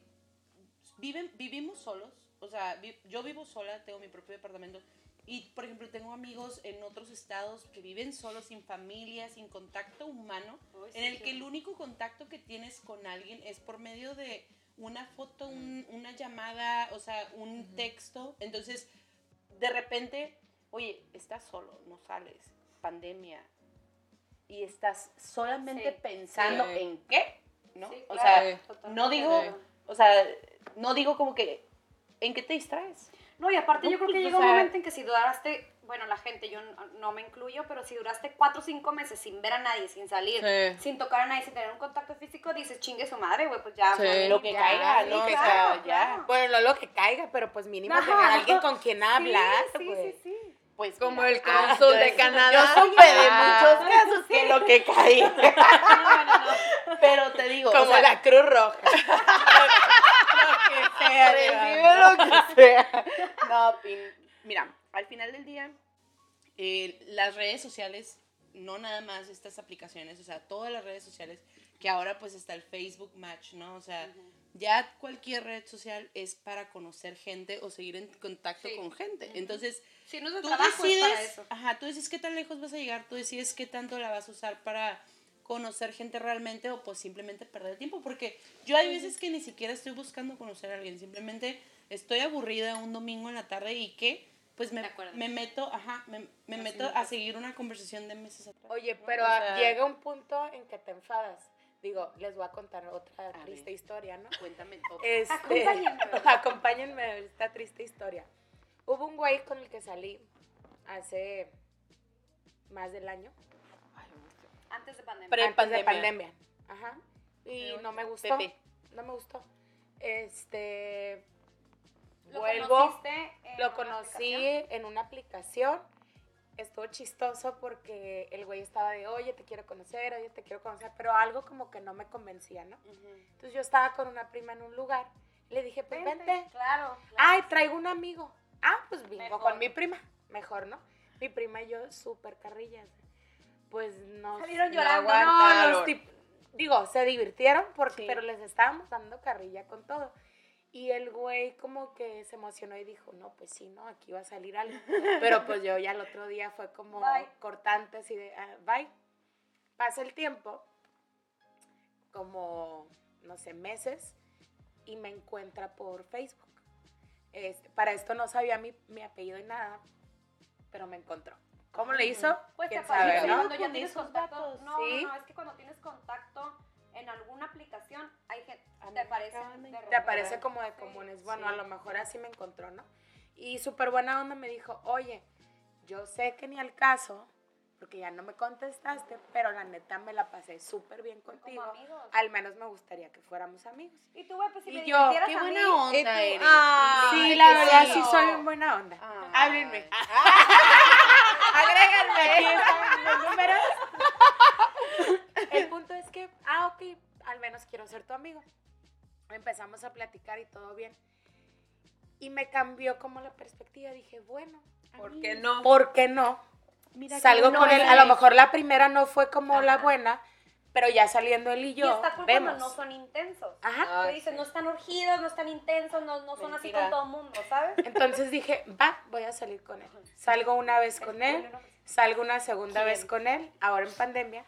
viven, vivimos solos. O sea, vi- yo vivo sola, tengo mi propio departamento. Y, por ejemplo, tengo amigos en otros estados que viven solos, sin familia, sin contacto humano, Uy, en sí, el sí. que el único contacto que tienes con alguien es por medio de una foto, un- una llamada, o sea, un texto. Entonces, de repente, oye, estás solo, no sales, pandemia, y estás solamente Sí. pensando Sí. en qué, ¿no? Sí, o claro, sea, no digo, Sí. o sea, no digo como que, ¿en qué te distraes? No, y aparte No, yo creo que pues, o llega un momento en que si duraste, bueno, la gente, yo no, no me incluyo, pero si duraste cuatro o cinco meses sin ver a nadie, sin salir, Sí. sin tocar a nadie, sin tener un contacto físico, dices, chingue su madre, güey, pues ya. Sí. Lo que ya, caiga, lo que claro, caiga, ya. claro. Bueno, no lo que caiga, pero pues mínimo Ajá. tener alguien con quien hablar, Sí, sí, sí, sí. Pues Como el ah, cónsul de Canadá. Yo supe de Ah. muchos casos que lo que caía. <laughs> No, no, no. Pero te digo, Como o sea, la Cruz Roja. <laughs> lo que sea, Recibe lo que sea. <laughs> No, mira, al final del día, eh, las redes sociales no nada más estas aplicaciones, o sea, todas las redes sociales, que ahora pues está el Facebook Match, ¿no? O sea, ya cualquier red social es para conocer gente o seguir en contacto Sí. con gente. Entonces, Si no tú trabajo, es para decides, eso. ajá, tú decides qué tan lejos vas a llegar, tú decides qué tanto la vas a usar para conocer gente realmente o pues simplemente perder tiempo, porque yo hay veces que ni siquiera estoy buscando conocer a alguien, simplemente estoy aburrida un domingo en la tarde y que pues me, me meto, ajá, me, me meto me a seguir una conversación de meses atrás. Oye, pero O a- sea, llega un punto en que te enfadas. Digo, les voy a contar otra A triste ver. historia, ¿no? Cuéntame todo. Este, Acompáñenme. <laughs> acompáñenme a esta triste historia. Hubo un güey con el que salí hace más del año. Antes de pandemia. Pre- antes de pandemia. Ajá. Y no me gustó. Pepe. No me gustó. Este. ¿Lo vuelvo. en Lo conocí aplicación? en una aplicación. Estuvo chistoso porque el güey estaba de, oye, te quiero conocer, oye, te quiero conocer, pero algo como que no me convencía, ¿no? Entonces yo estaba con una prima en un lugar. Le dije, pues Vente, vente. Claro. claro. Ay, traigo un amigo. Ah, pues vengo con mi prima. Mejor, ¿no? Mi prima y yo súper carrillas. Pues no. Salieron No llorando. No, aguantaron. los digo, se divirtieron porque, Sí. pero les estábamos dando carrilla con todo. Y el güey como que se emocionó y dijo, no, pues sí, no, aquí va a salir algo. <laughs> Pero pues yo ya el otro día fue como Bye. cortante, así de, ah, bye. Pasa el tiempo, como, no sé, meses, y me encuentra por Facebook. Este, para esto no sabía mi, mi apellido y nada, pero me encontró. ¿Cómo le hizo? Pues te ¿Quién aparece sabe, no? cuando ya Con tienes esos contacto. datos. No, Sí. no, no, es que cuando tienes contacto en alguna aplicación, hay gente, te aparece. te como de comunes. Bueno, a lo mejor así me encontró, ¿no? Y súper buena onda me dijo, oye, yo sé que ni al caso, porque ya no me contestaste, pero la neta me la pasé súper bien Como contigo. amigos. Al menos me gustaría que fuéramos amigos. Y tú, güey, pues si Y me yo, Qué a buena mí, onda Y tú- eres. Ah, sí, la verdad sí soy bien buena onda. Ay. Háblenme. Agréganme. Aquí <laughs> están los números. El punto es que, ah, ok, al menos quiero ser tu amigo. Empezamos a platicar y todo bien. Y me cambió como la perspectiva. Dije, bueno, ¿Por qué no? ¿por qué no? Mira Salgo bueno con él. A lo mejor la primera no fue como la Ajá. buena, pero ya saliendo él y Y yo, está cool vemos. cuando no son intensos. Ajá. Te dicen, sí. no están urgidos, no están intensos, no, no son así con todo el mundo, ¿sabes? Entonces dije, va, voy a salir con él. Salgo una vez con él, salgo una segunda ¿Quién? vez con él, ahora en pandemia,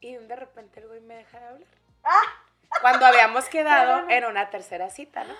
y de repente el güey me deja de hablar. Ah. Cuando habíamos quedado en una tercera cita, ¿no?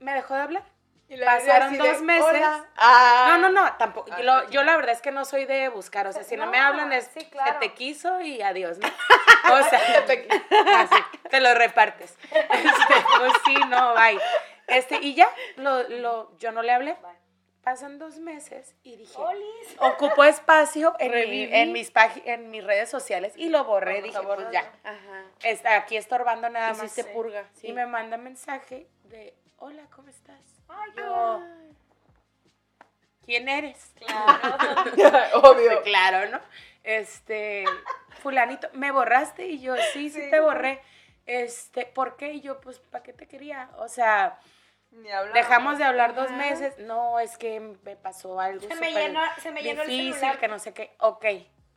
Me dejó de hablar. Y Pasaron dos de, meses. Ah. No, no, no, tampoco. Ah, Yo, la verdad es que no soy de buscar, o sea, si no, me hablan es sí, que claro. te quiso y adiós, ¿no? <laughs> O sea, te, así, te lo repartes. <laughs> Este, pues sí, no, bye. Este, y ya, lo, lo, yo no le hablé. Bye. Pasan dos meses y dije, Olis. ocupo espacio en, mi- en mis en mis redes sociales y lo borré. Vamos Dije, pues ya, Ajá. está aquí estorbando nada más. Hiciste purga. Sí. Y me manda mensaje de, hola, ¿cómo estás? Ay, Yo, ¿quién eres? Claro. <laughs> Obvio. <laughs> Claro, ¿no? Este, fulanito, ¿me borraste? Y yo, sí, sí, Sí. te borré. Este, ¿por qué? Y yo, pues, ¿para qué te quería? O sea, Ni dejamos de hablar dos Ajá. meses. No, es que me pasó algo Se me llenó, se me llenó el celular. que no sé qué. Ok,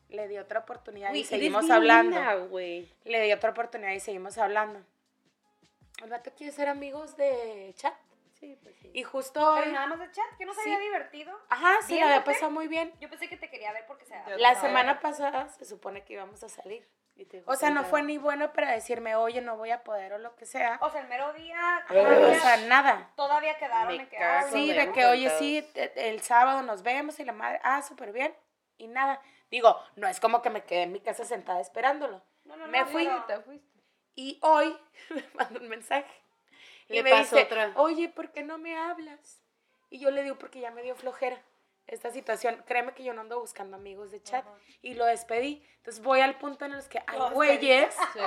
le di otra oportunidad Uy, y seguimos hablando. güey. Le di otra oportunidad y seguimos hablando. El vato quiere ser amigos de chat. Sí, pues sí. Y justo hoy, Pero nada más de chat, que no se Sí. había divertido. ajá, sí, la había pasado muy bien. Yo pensé que te quería ver porque se La semana pasada se supone que íbamos a salir. Y O sea, no fue ni bueno para decirme, oye, no voy a poder o lo que sea. O sea, el mero día. O sea, nada. todavía quedaron Me en que. Sí, de que, oye, sí, el sábado nos vemos y la madre, ah, súper bien. Y nada. Digo, no es como que me quedé en mi casa sentada esperándolo. No, no, no, me fui. pero- Te fuiste. Y hoy <laughs> me mandó un mensaje. Y Le me dice, otra. oye, ¿por qué no me hablas? Y yo le digo, porque ya me dio flojera esta situación. Créeme que yo no ando buscando amigos de chat. Ajá. Y lo despedí. Entonces voy al punto en el que hay güeyes Sí.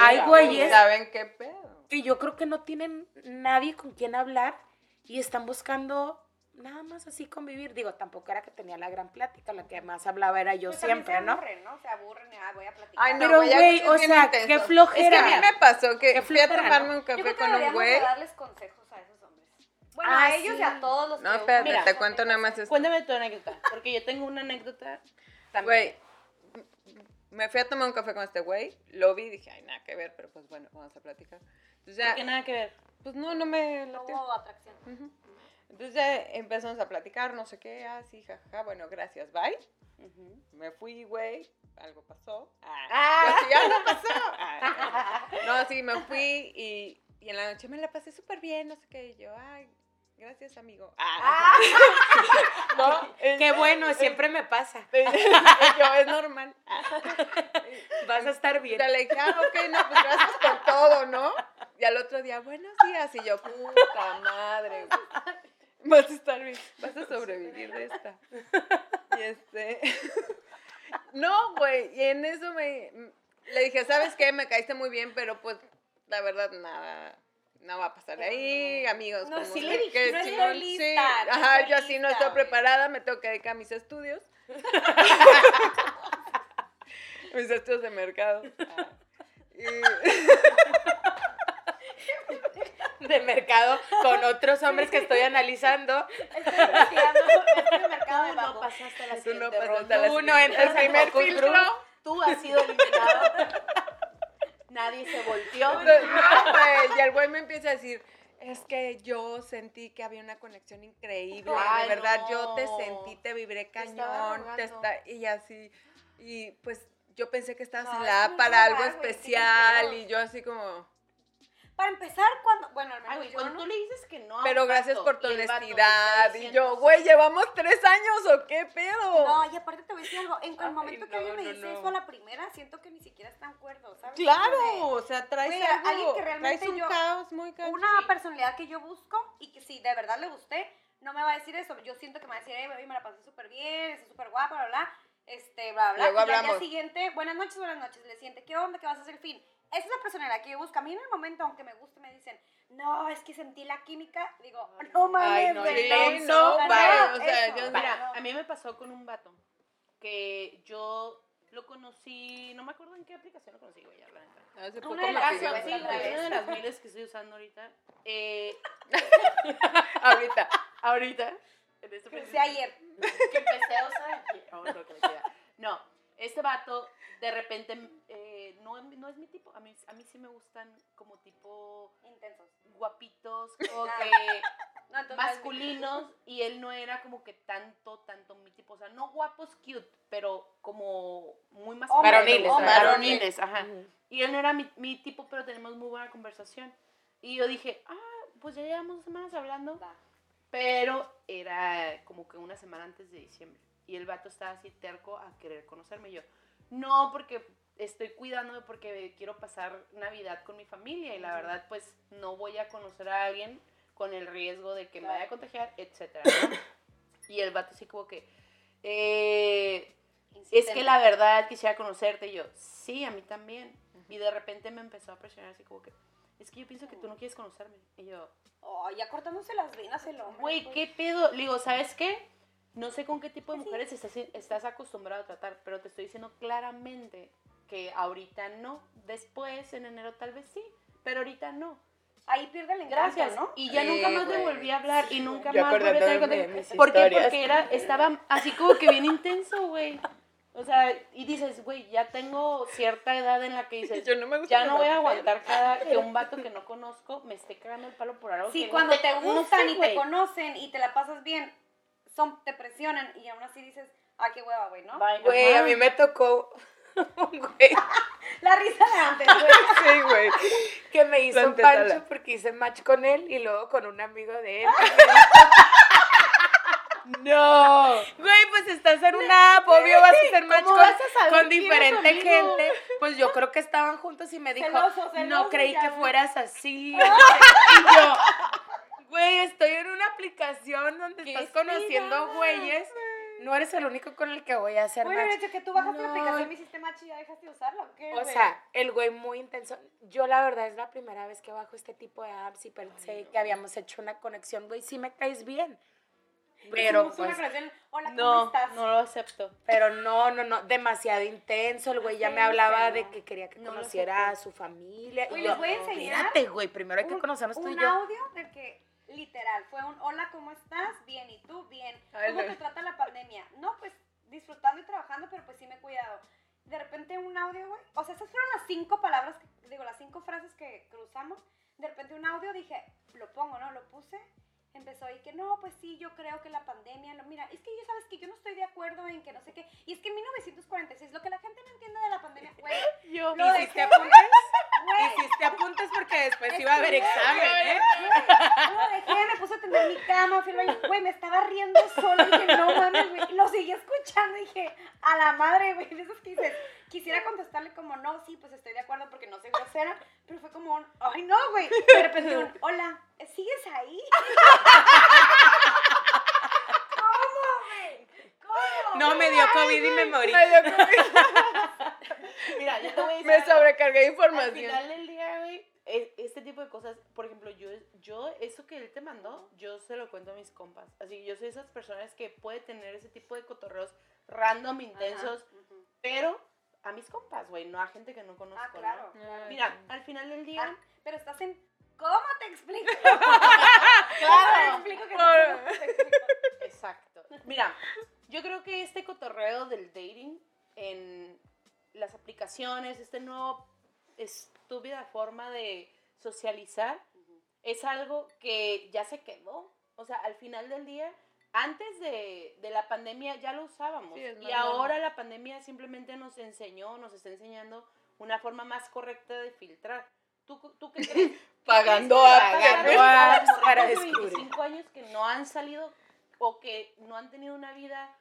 Hay güeyes- ¿Saben qué pedo? que yo creo que no tienen nadie con quien hablar y están buscando nada más así convivir. Digo, tampoco era que tenía la gran plática, la que más hablaba era yo Pues siempre, se ¿no? aburren, ¿no? Se aburren, y, ah, voy a platicar. Ay, no, Pero, güey, o sea, qué flojera. Es que a mí me pasó que fui a tomarme ¿no? un café Yo creo que con un güey. darles consejos. Bueno, Ah, a ellos sí. y a todos los No, que espérate, te cuento nada más esto. Cuéntame tu anécdota, porque yo tengo una anécdota también. Güey, Me fui a tomar un café con este güey, lo vi y dije, ay, nada que ver, pero pues bueno, vamos a platicar. Entonces ya, Que nada que ver. pues no, no me No hubo atracción. Entonces ya empezamos a platicar, no sé qué, así, jajaja, bueno, gracias, bye. Me fui, güey, algo pasó. Ah, Ah. yo sí, algo pasó. Ah, <laughs> no, sí, me fui y, y en la noche me la pasé súper bien, no sé qué, y yo, ay, gracias, amigo. Ah. <laughs> no, Qué bueno, siempre me pasa. <laughs> yo, es normal. <laughs> Vas a estar bien. Le dije, ah, ok, no, pues gracias por todo, ¿no? Y al otro día, buenos días, y yo, puta madre, güey. Vas a estar bien, vas a sobrevivir de esta. Y este. No, güey, y en eso me. Le dije, ¿sabes qué? Me caíste muy bien, pero pues, la verdad, nada. No va a pasar de ahí, amigos. No, como sí que- le dije, que no sí, estoy sí, lista, no Ajá, estoy yo así no lista, estoy güey. preparada, me tengo que dedicar a mis estudios. <laughs> mis estudios de mercado. Ah. Y- <laughs> De mercado con otros hombres que estoy analizando. Estoy investigando este mercado de Tú no pasaste la Tú no siguiente pasaste la Tú no entras El al primer filtro. Tú has sido eliminado. Nadie se volteó. <laughs> No, güey, y el güey me empieza a decir, es que yo sentí que había una conexión increíble, Ay, de verdad, yo te sentí, te vibré cañón, te rogando. está, y así, y pues yo pensé que estabas en la que no para algo especial, y yo así como, Para empezar, cuando. Bueno, al Ay, menos yo cuando no. tú le dices que no. pero gracias por tu honestidad, y yo, güey, llevamos tres años, ¿o qué pedo? No, y aparte te voy a decir algo. En el Ay, momento que alguien me no, dice no. eso a la primera, siento que ni siquiera están cuerdos, ¿sabes? Claro, o sea, traes Güey, algo, alguien que realmente traes un yo- caos muy cañón. Una personalidad que yo busco y que si de verdad le gusté, no me va a decir eso. Yo siento que me va a decir, hey, baby, me la pasé súper bien, está súper guapa, bla, bla, bla. Este, bla, bla. Luego y al día siguiente, buenas noches, buenas noches. Le siente, ¿qué onda? ¿Qué vas a hacer el fin? Esa es la personalidad que yo busco. A mí en el momento, aunque me guste, me dicen, no, es que sentí la química. Digo, no mames, Ay, no, Sí, no, no, güey, o sea, eso, yo-. Mira, a mí me pasó con un vato que yo lo conocí, no me acuerdo en qué aplicación lo conocí, güey, ya, la neta. Hace poco Una de las Sí, una de las miles que estoy usando ahorita. Eh, <laughs> Ahorita. ahorita. En este Que ayer. que empecé a usar. Oh, no, que me queda. No, este vato de repente eh, no, no es mi tipo. A mí, a mí sí me gustan como tipo Intensos. guapitos, <laughs> o que No, masculinos y él no era como que tanto, tanto mi tipo. O sea, no guapos cute, pero como muy masculinos. Varoniles, ¿verdad? varoniles, ajá. Y él no era mi, mi tipo, pero tenemos muy buena conversación. Y yo dije, ah, pues ya llevamos semanas hablando. Pero era como que una semana antes de diciembre. Y el vato estaba así terco a querer conocerme. Y yo, no, porque estoy cuidándome porque quiero pasar Navidad con mi familia. Y la verdad, pues no voy a conocer a alguien con el riesgo de que me vaya a contagiar, etc. y el vato así como que, eh, es que la verdad quisiera conocerte. Y yo, sí, a mí también. Y de repente me empezó a presionar así como que, es que yo pienso que tú no quieres conocerme. Y yo, Oh, ya cortándose las venas el hombre. Güey, pues. ¿qué pedo? Le digo, ¿sabes qué? No sé con qué tipo de mujeres estás, estás acostumbrado a tratar, pero te estoy diciendo claramente que ahorita no. Después, en enero, tal vez sí, pero ahorita no. Ahí pierde el encanto, Gracias. ¿no? Y ya Sí, nunca más le güey. volví a hablar y nunca más volví a tener contacto. ¿Por qué? Porque era, estaba así como que bien intenso, güey. O sea, y dices, güey, ya tengo cierta edad en la que dices, Yo no me gusta ya no voy a aguantar <laughs> cada que un vato que no conozco me esté cagando el palo por algo Sí, que no cuando te gustan y te conocen y te la pasas bien, son, te presionan y aún así dices, ah, qué hueva, güey, ¿no? Güey, a mí me tocó <laughs> güey La risa de antes, güey. <laughs> Sí, güey. que me hizo La un antesala. pancho porque hice match con él y luego con un amigo de él. <laughs> No. Güey, pues estás en una app, obvio vas a hacer match ¿cómo con, a con diferente gente. Pues yo creo que estaban juntos y me dijo, Celoso, no creí que güey". fueras así. y yo, güey, estoy en una aplicación donde ¿Qué estás conociendo güeyes. No eres el único con el que voy a hacer Bueno, match. hecho que tú bajaste la No. aplicación, me hiciste match y ya dejaste de usarla, ¿o qué, O güey? sea, el güey muy intenso. Yo la verdad es la primera vez que bajo este tipo de apps y pensé que habíamos hecho una conexión, güey, sí me caes bien. Pero una pues, relación, hola, ¿cómo No, estás? no lo acepto. pero no, no, no, demasiado intenso. El güey ya me hablaba pero de que quería que no conociera a su familia. Güey, y yo, les voy a enseñar espérate, güey, primero hay que un- conocernos tú y un yo. audio del que, literal, fue un hola, ¿cómo estás? Bien, ¿y tú? Bien. ¿Cómo te trata la pandemia? No, pues disfrutando y trabajando, pero pues sí me he cuidado. de repente un audio, güey. O sea, esas fueron las cinco palabras, que- digo, las cinco frases que cruzamos. De repente un audio dije, lo pongo, ¿no? Lo puse. Empezó y que no, pues sí, yo creo que la pandemia, no, mira, es que ya sabes que yo no estoy de acuerdo en que no sé qué. Y es que en 1946, lo que la gente no entiende de la pandemia, güey, <laughs> Yo. Lo de- <laughs> Güey, Hiciste apuntes porque después iba a haber examen, ¿eh? Lo dejé, me puse a tender mi cama, fui al güey, me estaba riendo sola, dije, no mames, güey, y lo seguí escuchando, dije, a la madre, güey, que dices, quisiera contestarle como, no, sí, pues estoy de acuerdo porque no soy grosera, pero fue como un, ay, no, güey, de repente un, hola, ¿sigues ahí? <laughs> ¿Cómo, güey? ¿Cómo? No, me dio COVID y me morí. Me dio COVID. Mira, yo te voy a decir Me sobrecargué de Al información. final del día, güey, e- este tipo de cosas, por ejemplo, yo, yo, eso que él te mandó, yo se lo cuento a mis compas. Así que yo soy esas personas que puede tener ese tipo de cotorreos random, intensos, pero a mis compas, güey, no a gente que no conozco. Ah, claro. ¿no? Ay, Mira, al final del día, Ah, pero estás en, ¿cómo te explico? Claro. <laughs> ¿Cómo te explico que no te explico? Exacto. Mira, yo creo que este cotorreo del dating en las aplicaciones, este nuevo estúpida forma de socializar, es algo que ya se quedó. O sea, al final del día, antes de, de la pandemia ya lo usábamos. Sí, y ahora la pandemia simplemente nos enseñó, nos está enseñando una forma más correcta de filtrar. ¿Tú, tú qué crees? <laughs> Pagando ¿Qué crees apps. para descubrir. 25 años que no han salido o que no han tenido una vida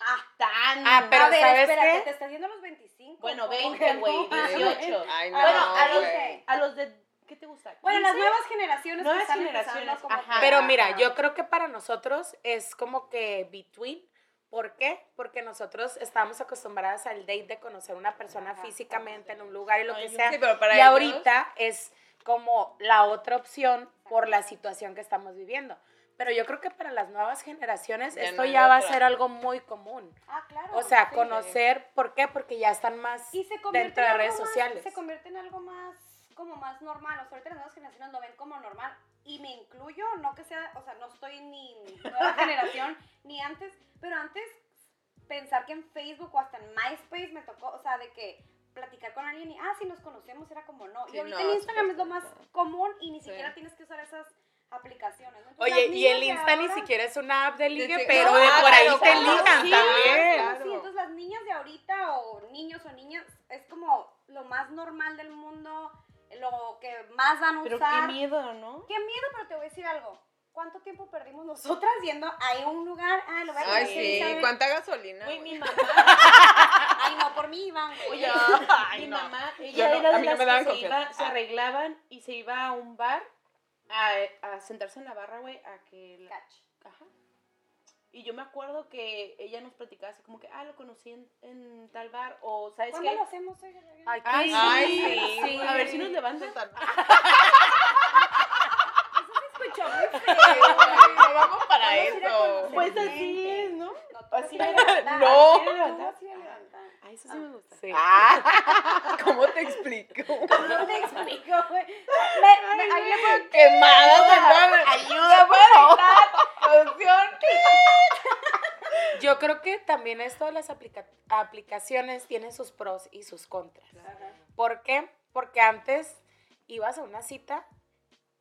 Ah, tan... Ah, pero a ver, ¿sabes espérate, qué? te estás yendo a los 25. Bueno, ¿cómo 20, que güey, <laughs> no? Ah, 18. Ay, no, bueno, a los, güey. a los de... ¿Qué te gusta? Bueno, las 15? nuevas generaciones Nuevas que están generaciones, empezando como ajá. Pero a- mira, yo creo que para nosotros es como que between. ¿Por qué? Porque nosotros estábamos acostumbradas al date de conocer una persona Ajá. físicamente en un lugar y lo Ay, que sea. Sí, pero para y ellos- ahorita es como la otra opción por la situación que estamos viviendo. Pero yo creo que para las nuevas generaciones Ya esto no ya va a ser algo muy común. Ah, claro. O sea, sí. conocer, ¿por qué? Porque ya están más Y se dentro en de redes más- sociales. Se convierte en algo más, como más normal. O sea, ahorita las nuevas generaciones lo ven como normal. Y me incluyo, no que sea, o sea, no estoy ni nueva <laughs> generación, ni antes, pero antes pensar que en Facebook o hasta en MySpace me tocó, o sea, de que platicar con alguien y, ah, si nos conocemos, era como no. Sí, y ahorita no, en Instagram es lo más común y ni Sí. siquiera tienes que usar esas aplicaciones. ¿no? Oye, y el Insta ni ahora- siquiera es una app de ligue, pero no, de ah, por ahí claro, te ligan sí, también. claro. Sí, entonces las niñas de ahorita o niños o niñas es como lo más normal del mundo, lo que más van a Pero usar. qué miedo, ¿no? Qué miedo, pero te voy a decir algo. ¿Cuánto tiempo perdimos nosotras yendo a un lugar? Ah, lo voy a Ay, sí. ¿sabes? ¿Cuánta gasolina? Güey? mi mamá, Ay, no, por mí, güey. oye, Ay, mi no. mamá, Yo ella no, era de las que se, iba, se Ah. arreglaban y se iba a un bar a, a sentarse en la barra, güey, a que... la- Cach. Ajá. Y yo me acuerdo que ella nos platicaba así como que, ah, lo conocí en, en tal bar, o ¿sabes ¿Cuándo qué? lo hacemos? oiga? Ay, Ay, Ay, sí, A ver si nos levantan. Eso se escuchó <laughs> muy feo. No vamos para Vamos eso. Pues así ¿no? <laughs> Tú Así levantar. No. Tú vas a levantar. Ay, eso sí me gusta. Sí. Ah, <laughs> ¿Cómo te explico? ¿Cómo te explico, güey? Me- me- ahí le puedo- entonces. Ayuda, por Producción. <laughs> Yo creo que también esto de las aplica- aplicaciones tiene sus pros y sus contras. ¿Por qué? Porque antes ibas a una cita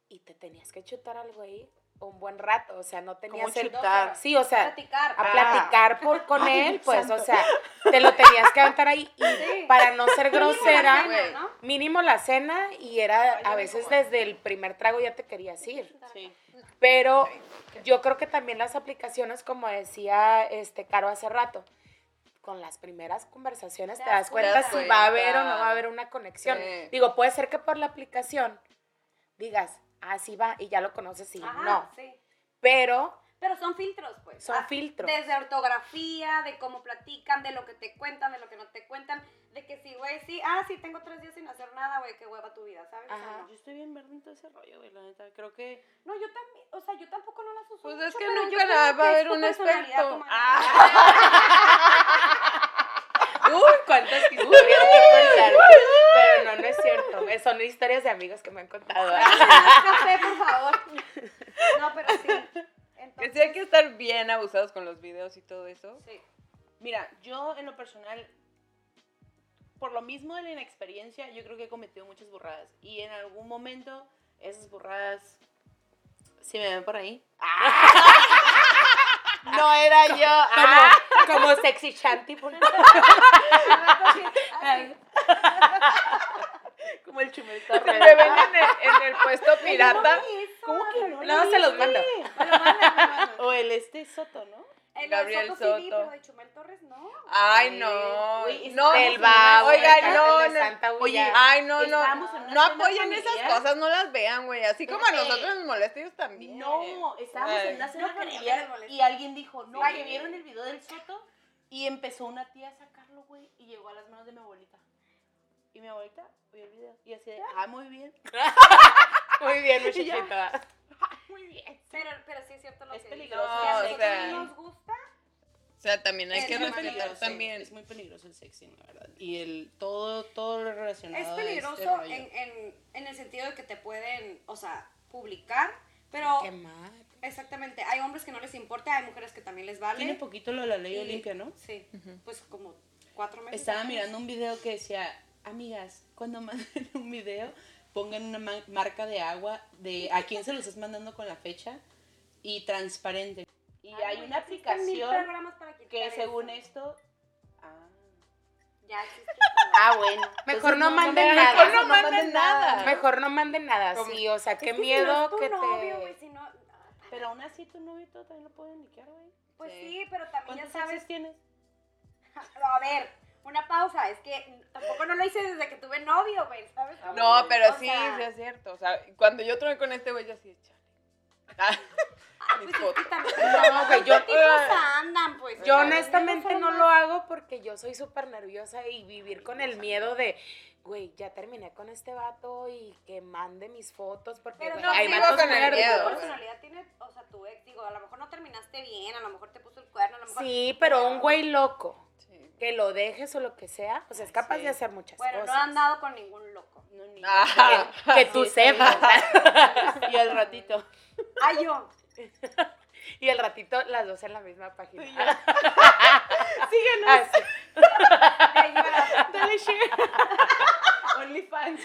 y te tenías que chutar al güey un buen rato, o sea, no tenías ¿Cómo el... Sí, o sea, Platicar. a platicar por, con Ay, él, pues, santo. o sea, te lo tenías que aventar ahí y Sí. para no ser Mínimo la grosera, cena, güey. ¿no? mínimo la cena y era Ay, a veces desde el primer trago ya te querías ir. Sí. Pero yo creo que también las aplicaciones, como decía este Caro hace rato, con las primeras conversaciones te, Te das cuenta cuenta. si va a haber o no va a haber una conexión. Sí. Digo, puede ser que por la aplicación digas, ah, sí va, y ya lo conoces y Ajá, no. sí. Pero Pero son filtros, pues. son Ah, filtros. Desde ortografía, de cómo platican, de lo que te cuentan, de lo que no te cuentan, de que si, güey, sí, ah, sí, tengo tres días sin hacer nada, güey, qué hueva tu vida, ¿sabes? Ajá. no. Yo estoy bien verde en todo ese rollo, güey, la neta. Creo que... No, yo también, o sea, yo tampoco no las uso Pues mucho, es que nunca la va a haber un experto. Uy, cuántas historias <laughs> que contar. Pero no, no es cierto. Eh, Son historias de amigos que me han contado. Más <laughs> café, por favor. No, pero sí. Que Entonces, sí hay que estar bien abusados con los videos y todo eso. sí. Mira, yo en lo personal por lo mismo de la inexperiencia, yo creo que he cometido muchas burradas. Y en algún momento, esas burradas, si me ven por ahí. <laughs> No era yo. Ah. Como, como sexy chanty. por- Como el chumel Me ven en el, en el puesto pirata. ¿Cómo que no? No, se los mando. O el este Soto, ¿no? El Gabriel Soto sí vi, pero de Chumel Torres no. Ay, no. Güey, No, Del babo, Oigan, el no, no. Santa Oye, Ay, no, no. No apoyen esas cosas, no las vean, güey. Así como a Porque- nosotros nos molesta, ellos también. No, estábamos en una cena familiar y alguien dijo, no, que vieron el video del Soto y empezó una tía a sacarlo, güey, y llegó a las manos de mi abuelita. Y mi abuelita vio el video y así de, ah, muy bien. <laughs> Muy bien, <laughs> muchachita. <laughs> Muy bien. Pero, pero sí es cierto lo Es que peligroso. No, Si a o sea- no nos gusta, O sea, también hay Es que respetar peligroso, también. Es muy peligroso el sexting, la verdad. Y el todo, todo lo relacionado es a este peligroso rollo. en, en, en el sentido de que te pueden, o sea, publicar, pero Qué mal. exactamente, hay hombres que no les importa, hay mujeres que también les vale. Tiene poquito lo de la ley y- Olimpia, ¿no? Sí, pues como cuatro meses. Estaba mirando un video que decía, amigas, cuando manden <laughs> un video, pongan una ma- marca de agua de a quién se los estás mandando con la fecha y transparente. Y Ay, hay una aplicación para que según eso. esto... Ah, Ya ah bueno. Mejor Entonces no manden nada. Mejor no no manden manden nada. Mejor no manden nada, sí, o sea, qué Es que si miedo no es tu que novio, te... si no- Pero aún así tu novio y todo también lo pueden liquear, güey. Pues Sí. sí, pero también ya ¿Cuántos sabes tienes? <laughs> A ver, una pausa, es que tampoco no lo hice desde que tuve novio, güey, ¿sabes? No, pero O sí, sea, sí es cierto. O sea, cuando yo tuve con este güey, yo así, chale. Ah, ah, mis pues es fotos. que también <laughs> No, güey, yo- ¿qué tipos andan, pues. Yo honestamente no lo hago porque yo soy súper nerviosa y vivir con el miedo de, güey, ya terminé con este vato y que mande mis fotos porque Pero güey, no, hay vatos con el miedo, personalidad tiene, o sea, tu ex, digo, a lo mejor no terminaste bien, a lo mejor te puso el cuerno, a lo mejor... Sí, pero un güey loco. Que lo dejes o lo que sea, o sea, es capaz Sí. de hacer muchas Bueno, no cosas. he andado con ningún loco. No, ni. Ah. que <laughs> tú Sí, sepas. <laughs> Y al ratito. Ay, yo. <laughs> y el ratito las dos en la misma página. Síguenos. Ah, sí. Ay, era- Dale share. OnlyFans.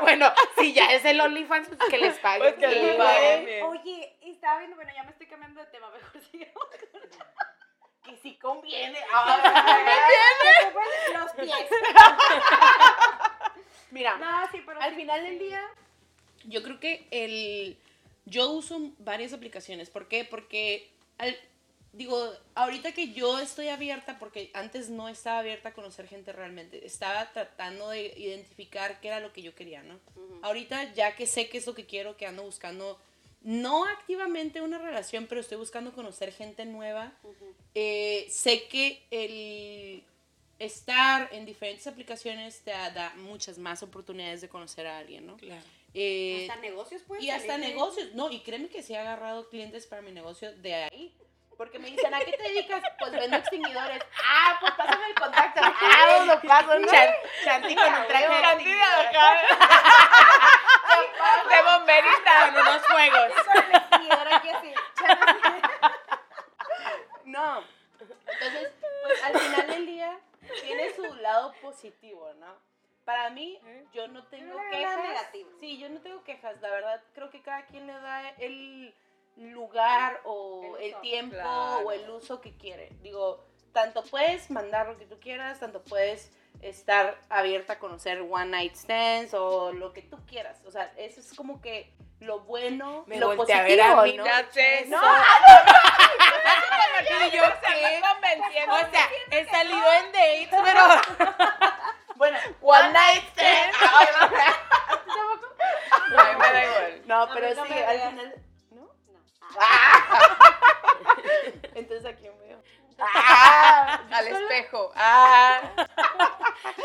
Bueno, si ya es el OnlyFans, pues que les paguen. Pues que les paguen. Oye, estaba viendo, bueno, ya me estoy cambiando de tema, mejor sigamos. Que si conviene. Ponen los pies. <laughs> Mira, No, sí, pero al sí, final sí. del día, yo creo que el. Yo uso varias aplicaciones. ¿Por qué? Porque. al- digo, ahorita que yo estoy abierta, porque antes no estaba abierta a conocer gente realmente. Estaba tratando de identificar qué era lo que yo quería, ¿no? Ahorita ya que sé qué es lo que quiero, que ando buscando. No activamente una relación, pero estoy buscando conocer gente nueva. Eh, sé que el estar en diferentes aplicaciones te da muchas más oportunidades de conocer a alguien, ¿no? Claro. Eh, Hasta negocios, pues. y hasta negocios, no, y créeme que sí he agarrado clientes para mi negocio de ahí. Porque me dicen, ¿a qué te dedicas? Pues vendo extinguidores. Ah, pues pásame el contacto. <laughs> Ah, lo paso, ¿no? Chan- Chanti con un traje de bomberita. Con unos fuegos. No. Entonces, pues al final del día tiene su lado positivo, ¿no? Para mí, yo no tengo no quejas. negativo. Sí, yo no tengo quejas. La verdad, creo que cada quien le da el lugar o El tiempo Claro. o el uso que quiere. Digo, tanto puedes mandar lo que tú quieras, tanto puedes estar abierta a conocer one night stands o lo que tú quieras. O sea, eso es como que lo bueno, Me lo volteé a positivo, ver a mí, ¿no? Sé. No, Y yo convenciendo. O sea, he salido en dates, pero Bueno, One night stand. Me. No, pero no sí, me al final. ¿No? No. Entonces, ¿a quién veo? Ah, al espejo. Ah.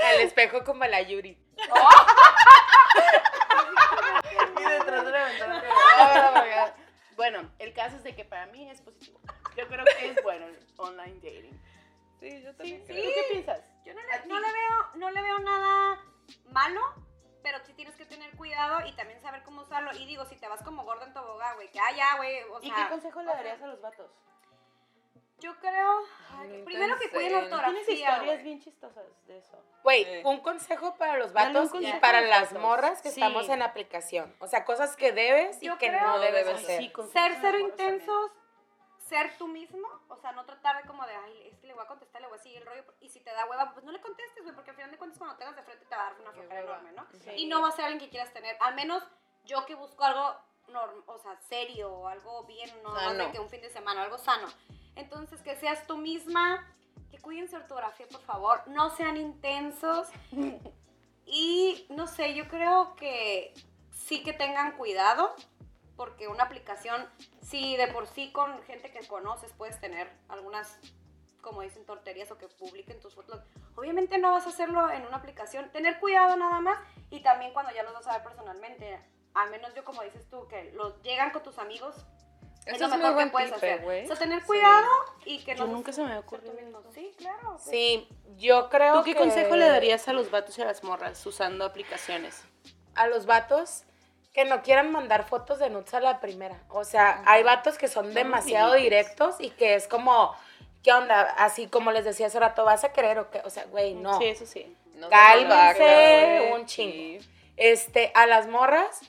Al espejo como la Yuri. Y detrás de la ventana. Ah, Bueno, el caso es de que para mí es positivo. Yo creo que es bueno el online dating. Sí, yo Sí, también ¿Tú creo. qué piensas? Yo no le, no le veo, no le veo nada malo, pero sí tienes que tener cuidado y también saber cómo usarlo. Y digo, si te vas como gorda en tobogán, güey, que ah, ya, güey, o ¿Y sea... qué consejo le darías a los vatos? Yo creo, Ay, no primero que cuiden la ortografía. Tienes historias bien chistosas de eso. Güey, Sí. un consejo para los vatos y para las vatos. morras que Sí. estamos en aplicación. O sea, cosas que debes y Yo que no No debes hacer. Sí, Ser cero intensos, ser tú mismo, o sea, no tratar de como de, ay, es que le voy a contestar, le voy a seguir el rollo, y si te da hueva, pues no le contestes, güey, porque al final de cuentas cuando tengas de frente te va a dar una flojera enorme, ¿no? Sí. Y no va a ser alguien que quieras tener, al menos yo que busco algo, norm- o sea, serio, o algo bien, no de Sano. que un fin de semana, algo sano. Entonces, que seas tú misma, que cuiden su ortografía, por favor, no sean intensos, y no sé, yo creo que sí que tengan cuidado, porque una aplicación, si de por sí con gente que conoces puedes tener algunas, como dicen, torterías o que publiquen tus fotos, obviamente no vas a hacerlo en una aplicación. Tener cuidado nada más y también cuando ya los vas a ver personalmente. Al menos yo, como dices tú, que los llegan con tus amigos. Es Eso lo es muy mejor buen que puedes hacer. O sea, tener Sí. cuidado y que Yo no nunca se me eso. Sí, claro. Sí, yo creo ¿Tú qué que consejo le darías a los vatos y a las morras usando aplicaciones? a los vatos que no quieran mandar fotos de nudes a la primera. O sea, hay vatos que son demasiado directos y que es como, ¿qué onda? Así como les decía hace rato, ¿vas a querer o qué? O sea, güey, no. Sí, eso sí. No se Cálmense un chingo. Sí. Este, a las morras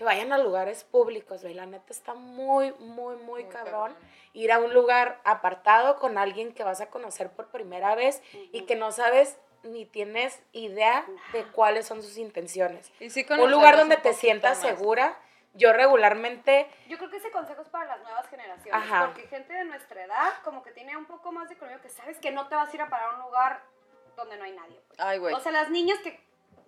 que vayan a lugares públicos, güey. La neta está muy, muy, muy, Muy cabrón. cabrón. Ir a un lugar apartado con alguien que vas a conocer por primera vez y que no sabes ni tienes idea de cuáles son sus intenciones. Y sí Un lugar donde un te sientas más. segura. Yo regularmente, Yo creo que ese consejo es para las nuevas generaciones. Ajá. Porque gente de nuestra edad, como que tiene un poco más de economía, que sabes que no te vas a ir a parar a un lugar donde no hay nadie. pues. Ay, güey. O sea, las niñas que.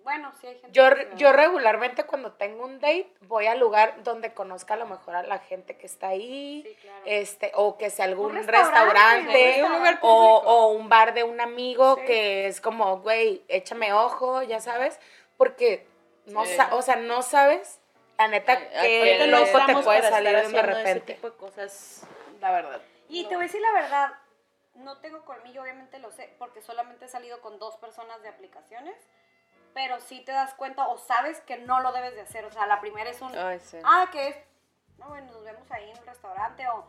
Bueno, sí hay gente. yo, que- yo regularmente cuando tengo un date voy al lugar donde conozca a lo mejor a la gente que está ahí. Sí, claro. este o que sea algún Un restaurante, restaurante, un lugar o, o un bar de un amigo Sí. que es como, güey, échame ojo, ya sabes, porque no Sí. sa- o sea, no sabes la neta qué loco te puede salir de haciendo ese repente. tipo de cosas, la verdad. Y te voy a decir la verdad, no tengo colmillo, obviamente lo sé, porque solamente he salido con dos personas de aplicaciones, pero sí te das cuenta o sabes que no lo debes de hacer. O sea, la primera es un, Ay, sí. ah, que es, no, bueno, nos vemos ahí en un restaurante o,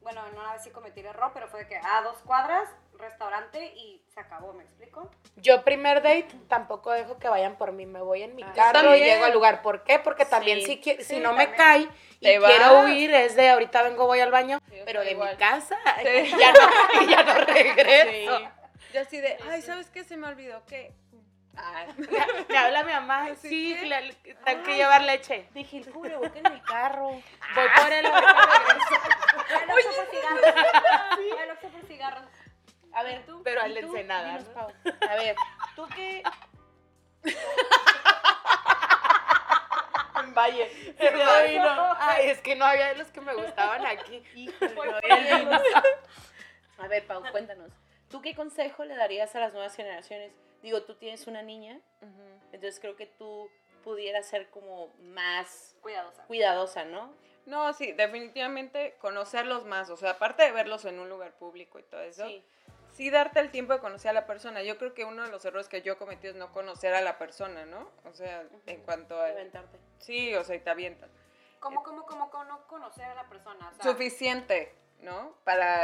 bueno, en una vez sí cometí el error, pero fue de que, a dos cuadras, restaurante y se acabó, ¿me explico? Yo primer date tampoco dejo que vayan por mí, me voy en mi Ah, carro y llego al lugar. ¿Por qué? Porque también Sí, si, si sí, no me cae y Te quiero vas. huir es de ahorita vengo voy al baño, Sí, pero de mi casa Sí. <laughs> ya no, ya no regreso. Yo así de, ay, ¿sabes qué? Se me olvidó que... Ah. <laughs> Me habla mi mamá, <laughs> sí, la- tengo que llevar leche. Dije, el cubrebocas en el carro. Voy por ahorita regreso. El Oxxo <laughs> por cigarros. El por cigarros. A ver, tú. Pero ¿y al? Ensenada. A ver, ¿tú qué? Valle. Ay, no. Ay, es que no había de los que me gustaban aquí. Híjole, no había el vino. A ver, Pau, cuéntanos. ¿Tú qué consejo le darías a las nuevas generaciones? Digo, tú tienes una niña, entonces creo que tú pudieras ser como más Cuidadosa. cuidadosa, ¿no? No, sí, definitivamente conocerlos más. O sea, aparte de verlos en un lugar público y todo eso, sí. darte el tiempo de conocer a la persona. Yo creo que uno de los errores que yo he cometido es no conocer a la persona, ¿no? O sea, en cuanto a... Aventarte. Sí, o sea, y te avientan. ¿Cómo, cómo, cómo, cómo no conocer a la persona? O sea, Suficiente, ¿no? Para...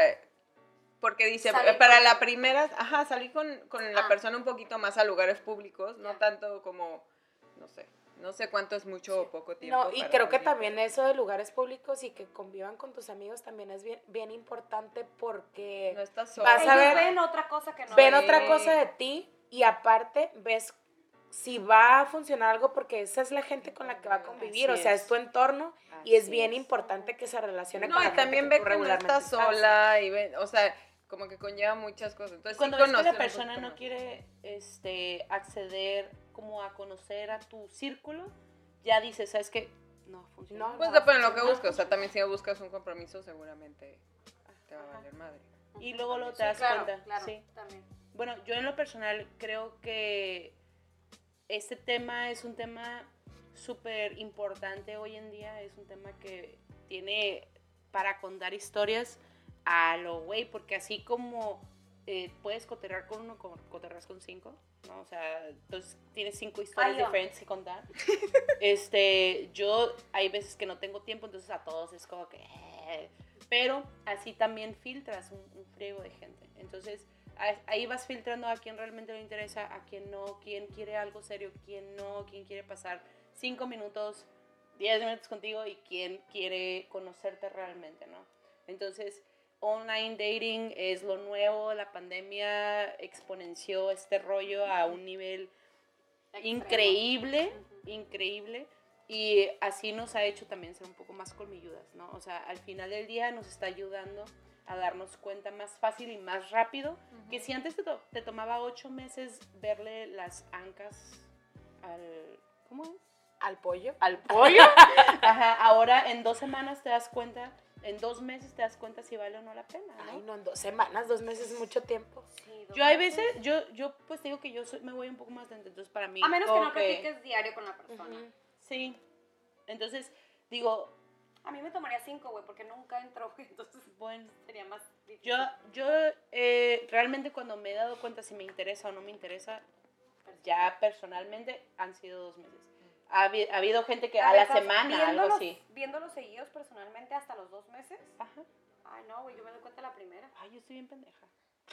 Porque dice, Salir para con- la primera, ajá, salir con, con la Ah. persona un poquito más a lugares públicos, no tanto como, no sé, no sé cuánto es mucho o poco tiempo. No, y para creo que también eso de lugares públicos y que convivan con tus amigos también es bien, bien importante porque No estás sola. Vas a ellos ver- ven otra cosa que no ven Sí. otra cosa de ti y aparte ves si va a funcionar algo porque esa es la gente con la que va a convivir, Así o sea, es. es tu entorno y es bien es. importante que se relacione No, con la y gente también ve que no estás sola y ve, o sea, como que conlleva muchas cosas. Entonces, Cuando sí ves que la persona no quiere este, acceder como a conocer a tu círculo, ya dices, ¿sabes qué? No funciona. No, Pues no, depende de lo que no. busques, o sea, también si buscas un compromiso seguramente te va a valer madre. Y luego lo te Sí, das claro, cuenta. claro, Sí. también. Bueno, yo en lo personal creo que este tema es un tema súper importante hoy en día, es un tema que tiene para contar historias a lo güey, porque así como eh, puedes coterrar con uno, co- coterras con cinco, ¿no? O sea, entonces tienes cinco historias Ay, diferentes que contar. <laughs> este, yo hay veces que no tengo tiempo, entonces a todos es como que... eh, pero así también filtras un, un friego de gente. Entonces, ahí vas filtrando a quién realmente le interesa, a quién no, quién quiere algo serio, quién no, quién quiere pasar cinco minutos, 10 minutos contigo y quién quiere conocerte realmente, ¿no? Entonces, online dating es lo nuevo, la pandemia exponenció este rollo a un nivel Extremo. increíble, increíble. Y así nos ha hecho también ser un poco más colmilludas, ¿no? O sea, al final del día nos está ayudando a darnos cuenta más fácil y más rápido que si antes te, to- te tomaba ocho meses verle las ancas al... ¿Cómo es? Al pollo. Al pollo. <laughs> Ajá, ahora en dos semanas te das cuenta, en dos meses te das cuenta si vale o no la pena, ¿no? Ay, no, en dos semanas, dos meses es mucho tiempo. Sí, Yo hay veces, yo, yo pues digo que yo soy- me voy un poco más lenta, entonces para mí... A menos que no platiques diario con la persona. Sí. Entonces, digo, A mí me tomaría cinco, güey, porque nunca entró, güey, entonces bueno, sería más difícil. yo, yo eh, realmente cuando me he dado cuenta si me interesa o no me interesa, ya personalmente han sido dos meses. Ha, habi- ha habido gente que a, la semana, algo así. Viéndolos seguidos personalmente hasta los dos meses. Ajá. Ay, no, güey, yo me doy cuenta la primera. Ay, yo estoy bien pendeja.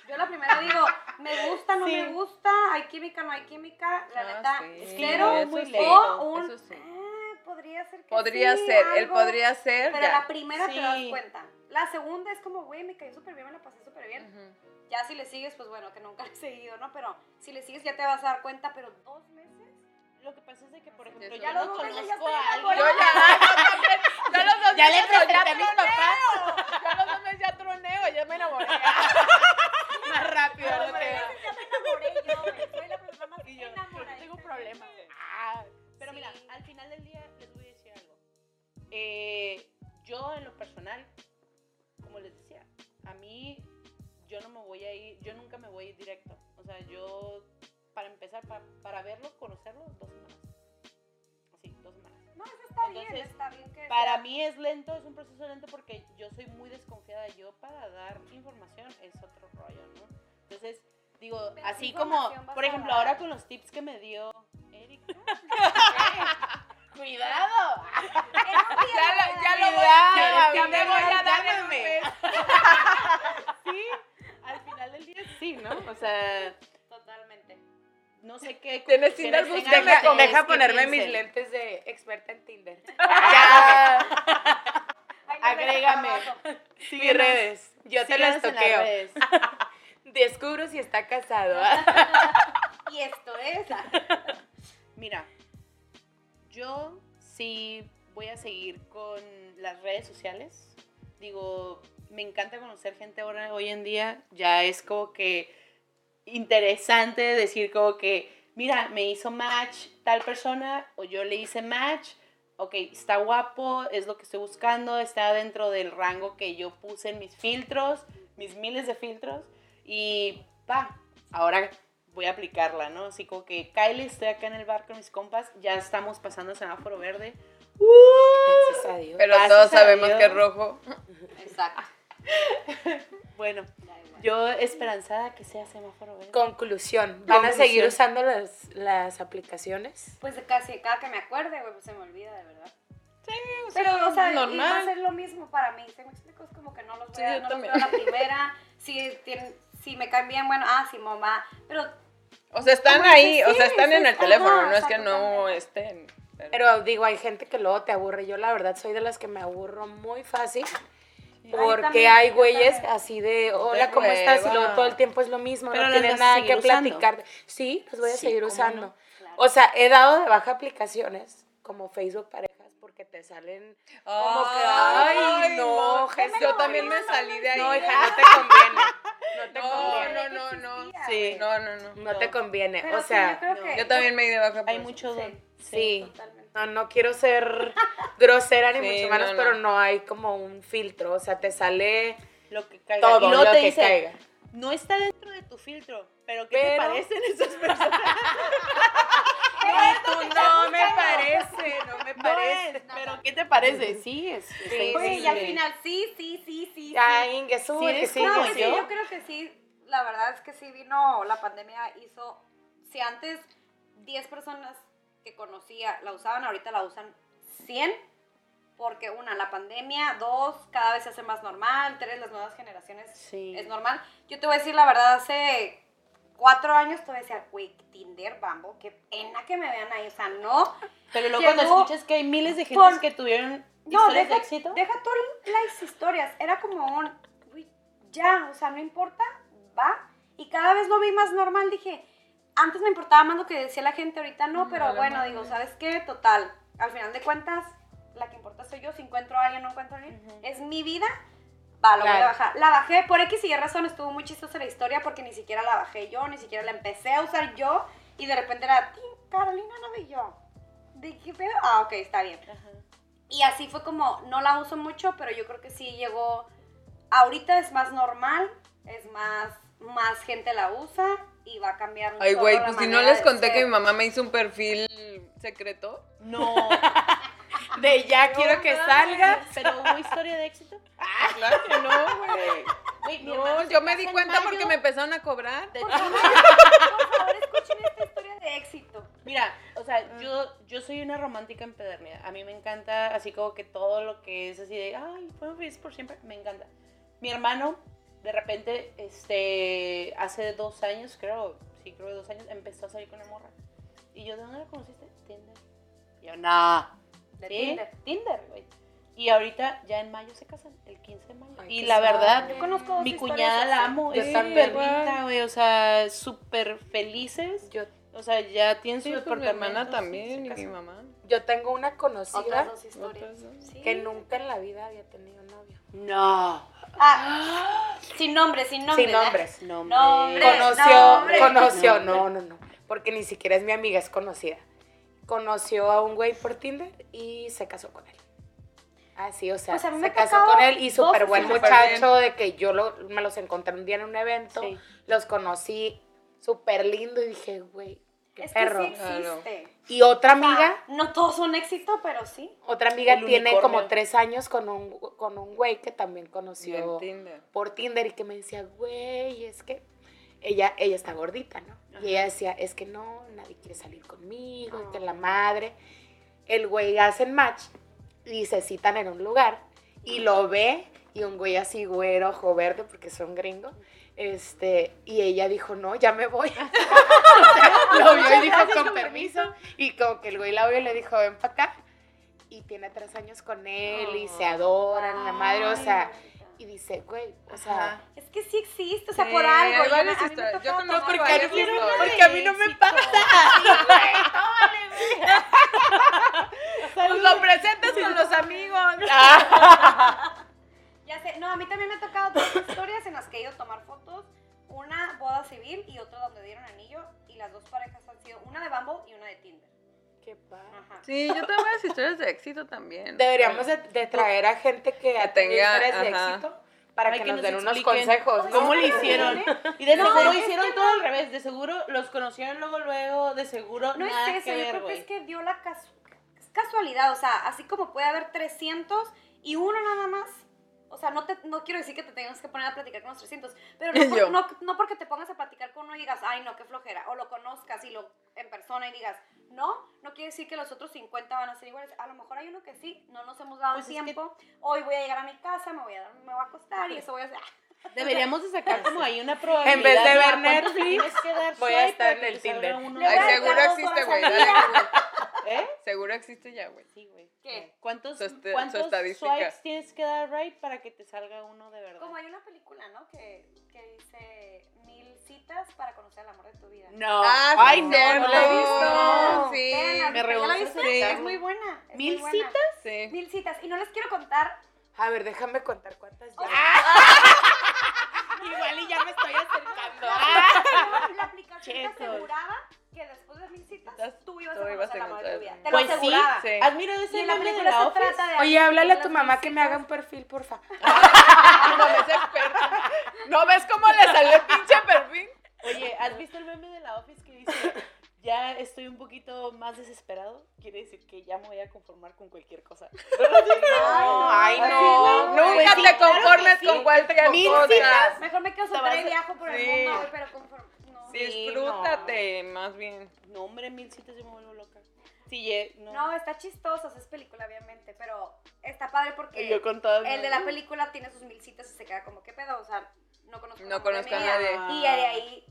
Yo la primera digo, me gusta, no Sí. me gusta, hay química, no hay química, la Ah, neta, sí, cero, muy lento. o un, eso sí. "Ah, podría ser que Podría sí, ser, él algo", podría ser. Pero ya. la primera te das cuenta. La segunda es como, güey, me cayó súper bien, me la pasé súper bien. Ya si le sigues, pues bueno, que nunca <laughs> le he seguido, ¿no? Pero si le sigues ya te vas a dar cuenta, pero dos meses. Lo que pasa es de que, por ejemplo, Ya los conozco a alguien. <laughs> Ya, los dos Ya le presenté ya a mis. Ya los dos meses ya troneo, ya me enamoré. <laughs> Más rápido, ya me enamoré yo. Soy la persona más enamorada. tengo un problema. Ah, pero mira, al final del día les voy a decir algo. Eh, yo en lo personal, como les decía, a mí yo no me voy a ir, yo nunca me voy a ir directo. O sea, yo, para empezar, pa- para verlo, conocerlo, dos semanas. Así, dos semanas. No, eso está bien, Entonces, está bien que Para sea- mí es lento, es un proceso lento porque yo soy muy desconfiada. Yo para dar información es otro rollo, ¿no? Entonces, digo, Pero así ¿qué como, por a ejemplo, ahora con los tips que me dio Erika. <laughs> Cuidado. <laughs> Ya, lo- a ya lo voy, Ya, ya, me voy a dar <laughs> sí, al final del día sí, ¿no? O sea. No sé qué. <laughs> Tienes Tinder, búscame, Deja, ponerme mis lentes de experta en Tinder. <laughs> Ya. Agrégame. Mis redes. Yo te las síganos en las toqueo. redes. <laughs> Descubro si está casado. Y esto es. Mira, yo sí voy a seguir con las redes sociales. Digo, me encanta conocer gente ahora, hoy en día. Ya es como que interesante decir como que, mira, me hizo match tal persona o yo le hice match. Ok, está guapo, es lo que estoy buscando, está dentro del rango que yo puse en mis filtros, mis miles de filtros. Y va, ahora voy a aplicarla, ¿no? Así como que, Kylie, estoy acá en el bar con mis compas, ya estamos pasando semáforo verde. Gracias a Dios. Pero Gracias todos sabemos Dios. que es rojo. Exacto. <laughs> Bueno. Yo esperanzada que sea semáforo verde. Conclusión. ¿Van a Conclusión. seguir usando las, las aplicaciones? Pues casi cada que me acuerde, güey, pues se me olvida de verdad. Sí, o Pero, o sea, y va a normal. ser lo mismo para mí. ¿Se me explico? Es como que no los Sí, veo, yo no los también. veo a la primera. <laughs> Si, tienen, si me caen bien, bueno, ah, sí, mamá. Pero O sea, están ahí, dices, o sea, sí, están en sí, el teléfono, ajá, no es que no estén. pero- Pero digo, hay gente que luego te aburre. Yo la verdad soy de las que me aburro muy fácil. Porque hay güeyes así de, hola, ¿cómo hueva. estás? Y luego todo el tiempo es lo mismo, Pero no a nada que usando. platicar. Sí, los voy a Sí, seguir ¿cómo usando. no? Claro. O sea, he dado de baja aplicaciones como Facebook Parejas porque te salen como que, ay, no, Jesús. Yo también me salí de ahí. No, hija, no te conviene. No te <laughs> No, conviene. no, no, no. Sí. No, no, no. No te conviene. Pero o sí, sea, yo también me di de baja. Hay mucho Sí. don. sí. Totalmente. No, no quiero ser <laughs> grosera ni Sí, mucho menos, no, no. pero no hay como un filtro. O sea, te sale Lo que caiga. todo y lo te que dice, caiga. no está dentro de tu filtro, pero ¿qué te parecen esas <laughs> personas? <laughs> Tú, no me parece, no me No parece. pero ¿qué te parece? Sí, es. Sí, es Oye, sí, y al sí. final, sí, sí, sí, sí. Ya, sí. Inge, sube, Sí, que sí, No, sí, sí. yo creo que sí. La verdad es que sí vino, la pandemia hizo. Si antes 10 personas que conocía la usaban, ahorita la usan 100 porque una, la pandemia, dos, cada vez se hace más normal, tres, las nuevas generaciones Sí. es normal. Yo te voy a decir la verdad, hace cuatro años te decía, güey, Tinder, Bambo, qué pena que me vean ahí, o sea, no. Pero luego cuando escuchas que hay miles de gente que tuvieron No, historias deja, de éxito. deja todas las historias, era como un, güey, ya, o sea, no importa, va. Y cada vez lo vi más normal, dije, antes me importaba más lo que decía la gente, ahorita no, pero bueno, digo, ¿sabes qué? Total, al final de cuentas, la que importa soy yo, si encuentro a alguien o no encuentro a alguien, Ujú. es mi vida, va, lo voy a Claro. bajar. La bajé, por X y Y razón, estuvo muy chistosa la historia porque ni siquiera la bajé yo, ni siquiera la empecé a usar yo, y de repente era, "Tin, Carolina no vi yo. ¿De qué pedo? Ah, ok, está bien. Ajá. Y así fue como, no la uso mucho, pero yo creo que sí llegó, ahorita es más normal, es más, más gente la usa y va a cambiar Ay, güey, pues si no les conté que mi mamá me hizo un perfil secreto. No. <laughs> De ya quiero que salga. Pero hubo historia de éxito. Claro que no, güey. No, yo me di en cuenta mayo. porque me empezaron a cobrar. De- Por favor, por favor, escuchen esta historia de éxito. Mira, o sea, yo, yo soy una romántica empedernida. A mí me encanta así como que todo lo que es así de, ay, fuimos felices por siempre, me encanta. Mi hermano, de repente, este, hace dos años, creo, sí, creo que dos años, empezó a salir con una morra. Y yo, ¿de dónde la conociste? Tinder. Y yo, no. De Sí, Tinder. Tinder, güey. Y ahorita ya en mayo se casan, el 15 de mayo. Ay, y la verdad. Yo conozco mi cuñada la amo, es súper linda, güey, o sea, súper felices. Yo, O sea, ya tienen su mi departamento. hermana también y mi mamá. yo tengo una Otras conocida dos historias. Otras dos. Sí. que nunca en la vida había tenido novio. No. Ah, sin nombre, sin nombre. Sin nombres. No, Nombre. Conoció, nombre. conoció, no, no, no. Porque ni siquiera es mi amiga, es conocida. Conoció a un güey por Tinder y se casó con él. Así, o sea, Pues se casó con él y súper buen muchacho, de que yo lo- me los encontré un día en un evento, Sí. los conocí súper lindo y dije, güey, qué Es perro. que sí existe. Y otra O sea, amiga, no todos son éxito, pero sí. otra amiga El tiene unicornio. como tres años con un, con un güey que también conoció Tinder. por Tinder y que me decía, güey, es que ella, ella está gordita, ¿no? Y ella decía, es que no, nadie quiere salir conmigo, y que la madre. El güey hacen match y se citan en un lugar y lo ve y un güey así güero, ojo verde, porque son gringos. Este, y ella dijo, no, ya me voy. <laughs> O sea, <laughs> lo vio y dijo, con permiso. Y como que el güey la vio y le dijo, ven para acá. Y tiene tres años con él y se adoran, la madre, o sea, y dice, güey, o sea, Ajá. Es que sí existe, o sea, Sí, por algo. Yo, me historias. Yo conozco varias fotos. historias. porque a mí no me pasa. <laughs> Pues lo presentas con los amigos. Ya sé, no, a mí también me ha tocado dos <laughs> historias en las que he ido a tomar fotos. Una boda civil y otra donde dieron anillo. Y las dos parejas han sido una de Bumble y una de Tinder. Qué padre. Ajá. Sí, yo tengo varias historias de éxito también. Deberíamos de, de traer a gente que, Que tenga, historias de ajá. éxito para Ay, que, que nos nos den unos consejos. ¿no? ¿Cómo lo hicieron? Y de No, seguro hicieron que todo no. al revés. De seguro los conocieron luego, luego. De seguro No nada es eso, que yo ver, creo que güey. es que dio la casu- casualidad. O sea, así como puede haber 300 y uno nada más. O sea, no, te, no quiero decir que te tengas que poner a platicar con los 300, pero <laughs> no, por- no, no porque te pongas a platicar con uno y digas, ay, no, qué flojera, o lo conozcas y lo en persona y digas, no, no quiere decir que los otros 50 van a ser iguales. A lo mejor hay uno que sí, no nos hemos dado Pues que- tiempo. Hoy voy a llegar a mi casa, me voy a, me voy a acostar y eso voy a hacer. Deberíamos de sacar como ahí una probabilidad. En vez de ¿no? ver ¿A cuántos le Netflix, tienes que dar voy a swipe estar para en que el Tinder. Ay, seguro existe, güey. <laughs> ¿Eh? Seguro existe ya, güey. Sí, güey. ¿Qué? ¿Cuántos, Su este- su cuántos estadística. swipes tienes que dar right para que te salga uno de verdad? Como hay una película, ¿no? Que, que dice mil citas para conocer el amor de tu vida. No. Ah, Ay, sí, no, cierto. no la he visto. Sí. Vean, me ¿ya la rehúso aceptarlo. Es muy buena. es ¿Mil muy buena. citas? Sí. Mil citas. Y no les quiero contar. A ver, déjame contar cuántas ya. Y ya me estoy acercando. <laughs> La aplicación te aseguraba que después de mil citas tú ibas tú a ibas conocer a de tu vida. encontrar- Te lo Pues sí, aseguraba. sí. ¿Has mirado Y ese la meme de la Office? trata de... Oye, háblale a tu mamá que me haga un perfil, porfa. <laughs> Mamá es experta. ¿No ves cómo le salió el pinche perfil? Oye, ¿has visto el meme de la Office que dice, ya estoy un poquito más desesperado? Quiere decir que ya me voy a conformar con cualquier cosa. <laughs> Ay, Ay, no. Nunca sí, te conformes sí. con cualquier Mil cosa. citas. Mejor me quedo Te vas soltera y a- viajo por el Sí. mundo, güey, pero conforme... No. Disfrútate, más bien. No, hombre, mil citas yo me vuelvo loca. Sí, ye- no. No, está chistoso, o sea, es película, obviamente, pero está padre porque yo con el de la película tiene sus mil citas y se queda como, ¿qué pedo? O sea, no conozco, No conozco a nadie. Y de ahí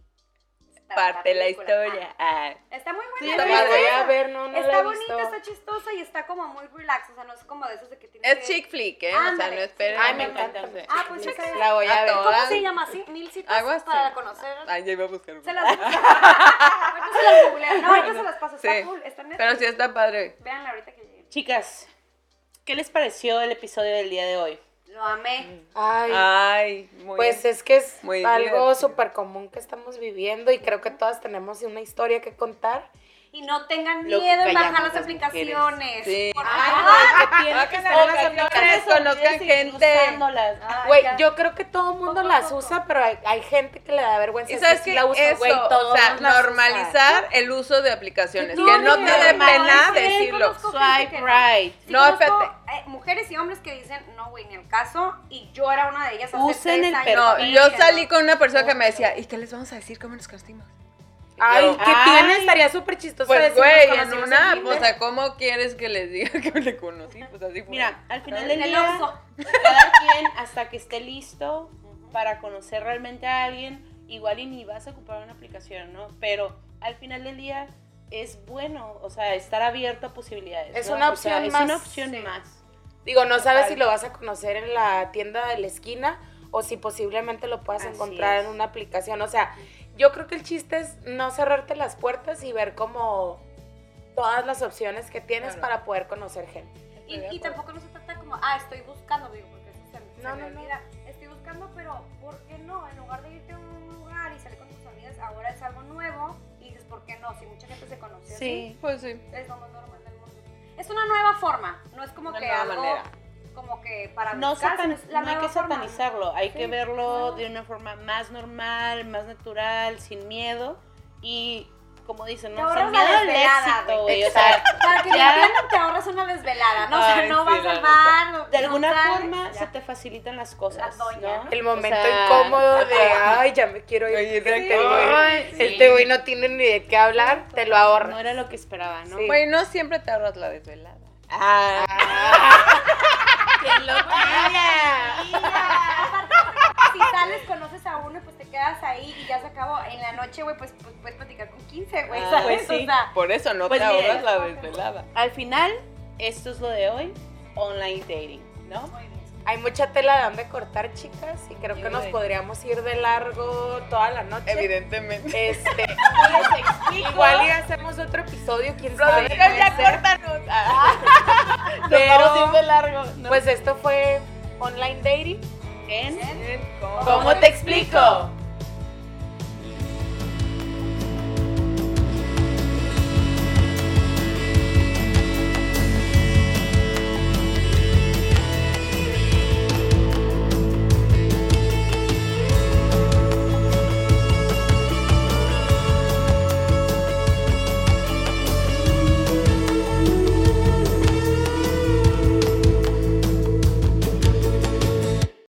Parte la película. historia. Ah. Ah, Está muy Sí, buena. voy a ver, no, no Está bonita, visto. está chistosa y está como muy relax, o sea, no es como de esos de que tienes Es que... chick flick, ¿eh? O sea, no esperen. Ay, me encanta. Ah, pues esa es- La voy a A ver. ¿Cómo se llama así? Mil citas Algo así. para conocer. Ay, ya iba a buscar. Se las... <laughs> ahorita se las. No, ahorita se las paso. Está Sí. cool, está neta. Pero sí está padre. Véanla ahorita que llegue. Chicas, ¿qué les pareció el episodio del día de hoy? Lo amé. Ay, Ay, muy pues bien. es que es Muy algo súper común que estamos viviendo y creo que todas tenemos una historia que contar. Y no tengan Lo miedo en bajar las las aplicaciones. Sí. Por Ay, que tiene que estar las aplicaciones, conozcan gente. Güey, yo creo que todo el mundo las usa, pero hay, hay gente que le da vergüenza. Y sabes que la usa, eso, güey, o sea, normalizar el uso de aplicaciones, No, que no te dé pena sí, decirlo. Swipe right. Sí, No, espérate. eh, mujeres y hombres que dicen, no, güey, ni el caso. Y yo era una de ellas hace Usen tres el años. No, yo salí con una persona que me decía, ¿y qué les vamos a decir cómo nos conocimos? Ay, yo, ¿qué Ay. tiene? Estaría súper chistoso. Pues güey, en una, o sea, ¿cómo quieres que les diga <laughs> que me le conocí? Pues así fue. Mira, al final del el día, cada quien hasta que esté listo para conocer realmente a alguien, igual y ni vas a ocupar una aplicación, ¿no? Pero al final del día es bueno, o sea, estar abierto a posibilidades. Es ¿no? una O sea, opción es más, una opción sí. más. Digo, no sabes si lo vas a conocer en la tienda de la esquina o si posiblemente lo puedas Así encontrar es. en una aplicación. O sea, yo creo que el chiste es no cerrarte las puertas y ver como todas las opciones que tienes Claro. para poder conocer gente. Y, tampoco no se trata como, ah, estoy buscando, digo, porque eso se, se No, me no, no. olvida. Estoy buscando, pero ¿por qué no? En lugar de irte a un lugar y salir con tus amigas, ahora es algo nuevo y dices, ¿por qué no? Si mucha gente se conoce así, Pues sí. es lo más normal del mundo. Es una nueva forma, no es como Una que nueva algo manera. Como que para No, satan- la no hay que forma. satanizarlo, hay que Sí, verlo no. de una forma más normal, más natural, sin miedo y como dicen, Te ¿no? ahorras Sin miedo al desvelada, éxito, güey. O sea, Para que Ya. entiendan, te ahorras una desvelada, ¿no? O sea, no sí, vas al bar. de no alguna forma ya. se te facilitan las cosas, La doña, ¿no? ¿no? El O momento sea, incómodo de, ay, ya me quiero ir. Este güey, Ay, sí. este güey no tiene ni de qué hablar, te lo ahorras. No era lo que esperaba, ¿no? Sí. Güey, no siempre te ahorras la desvelada. Ah. <laughs> ¡Qué locura! Si sales, conoces a uno, pues te quedas ahí y ya se acabó. En la noche, güey, pues, pues puedes platicar con 15, güey, Ah, pues sí. O sea, Por eso no Pues te ahorras la desvelada. Al final, esto es lo de hoy, online dating, ¿no? muy bien. Hay mucha tela de donde cortar, chicas, y creo que nos podríamos ir de largo toda la noche. Evidentemente. Este, <laughs> Les explico. igual y hacemos otro episodio, quién sabe. Producción, ya córtanos. Ah. <laughs> <laughs> Pero, de largo, ¿no? pues esto fue online dating. en ¿Cómo te explico?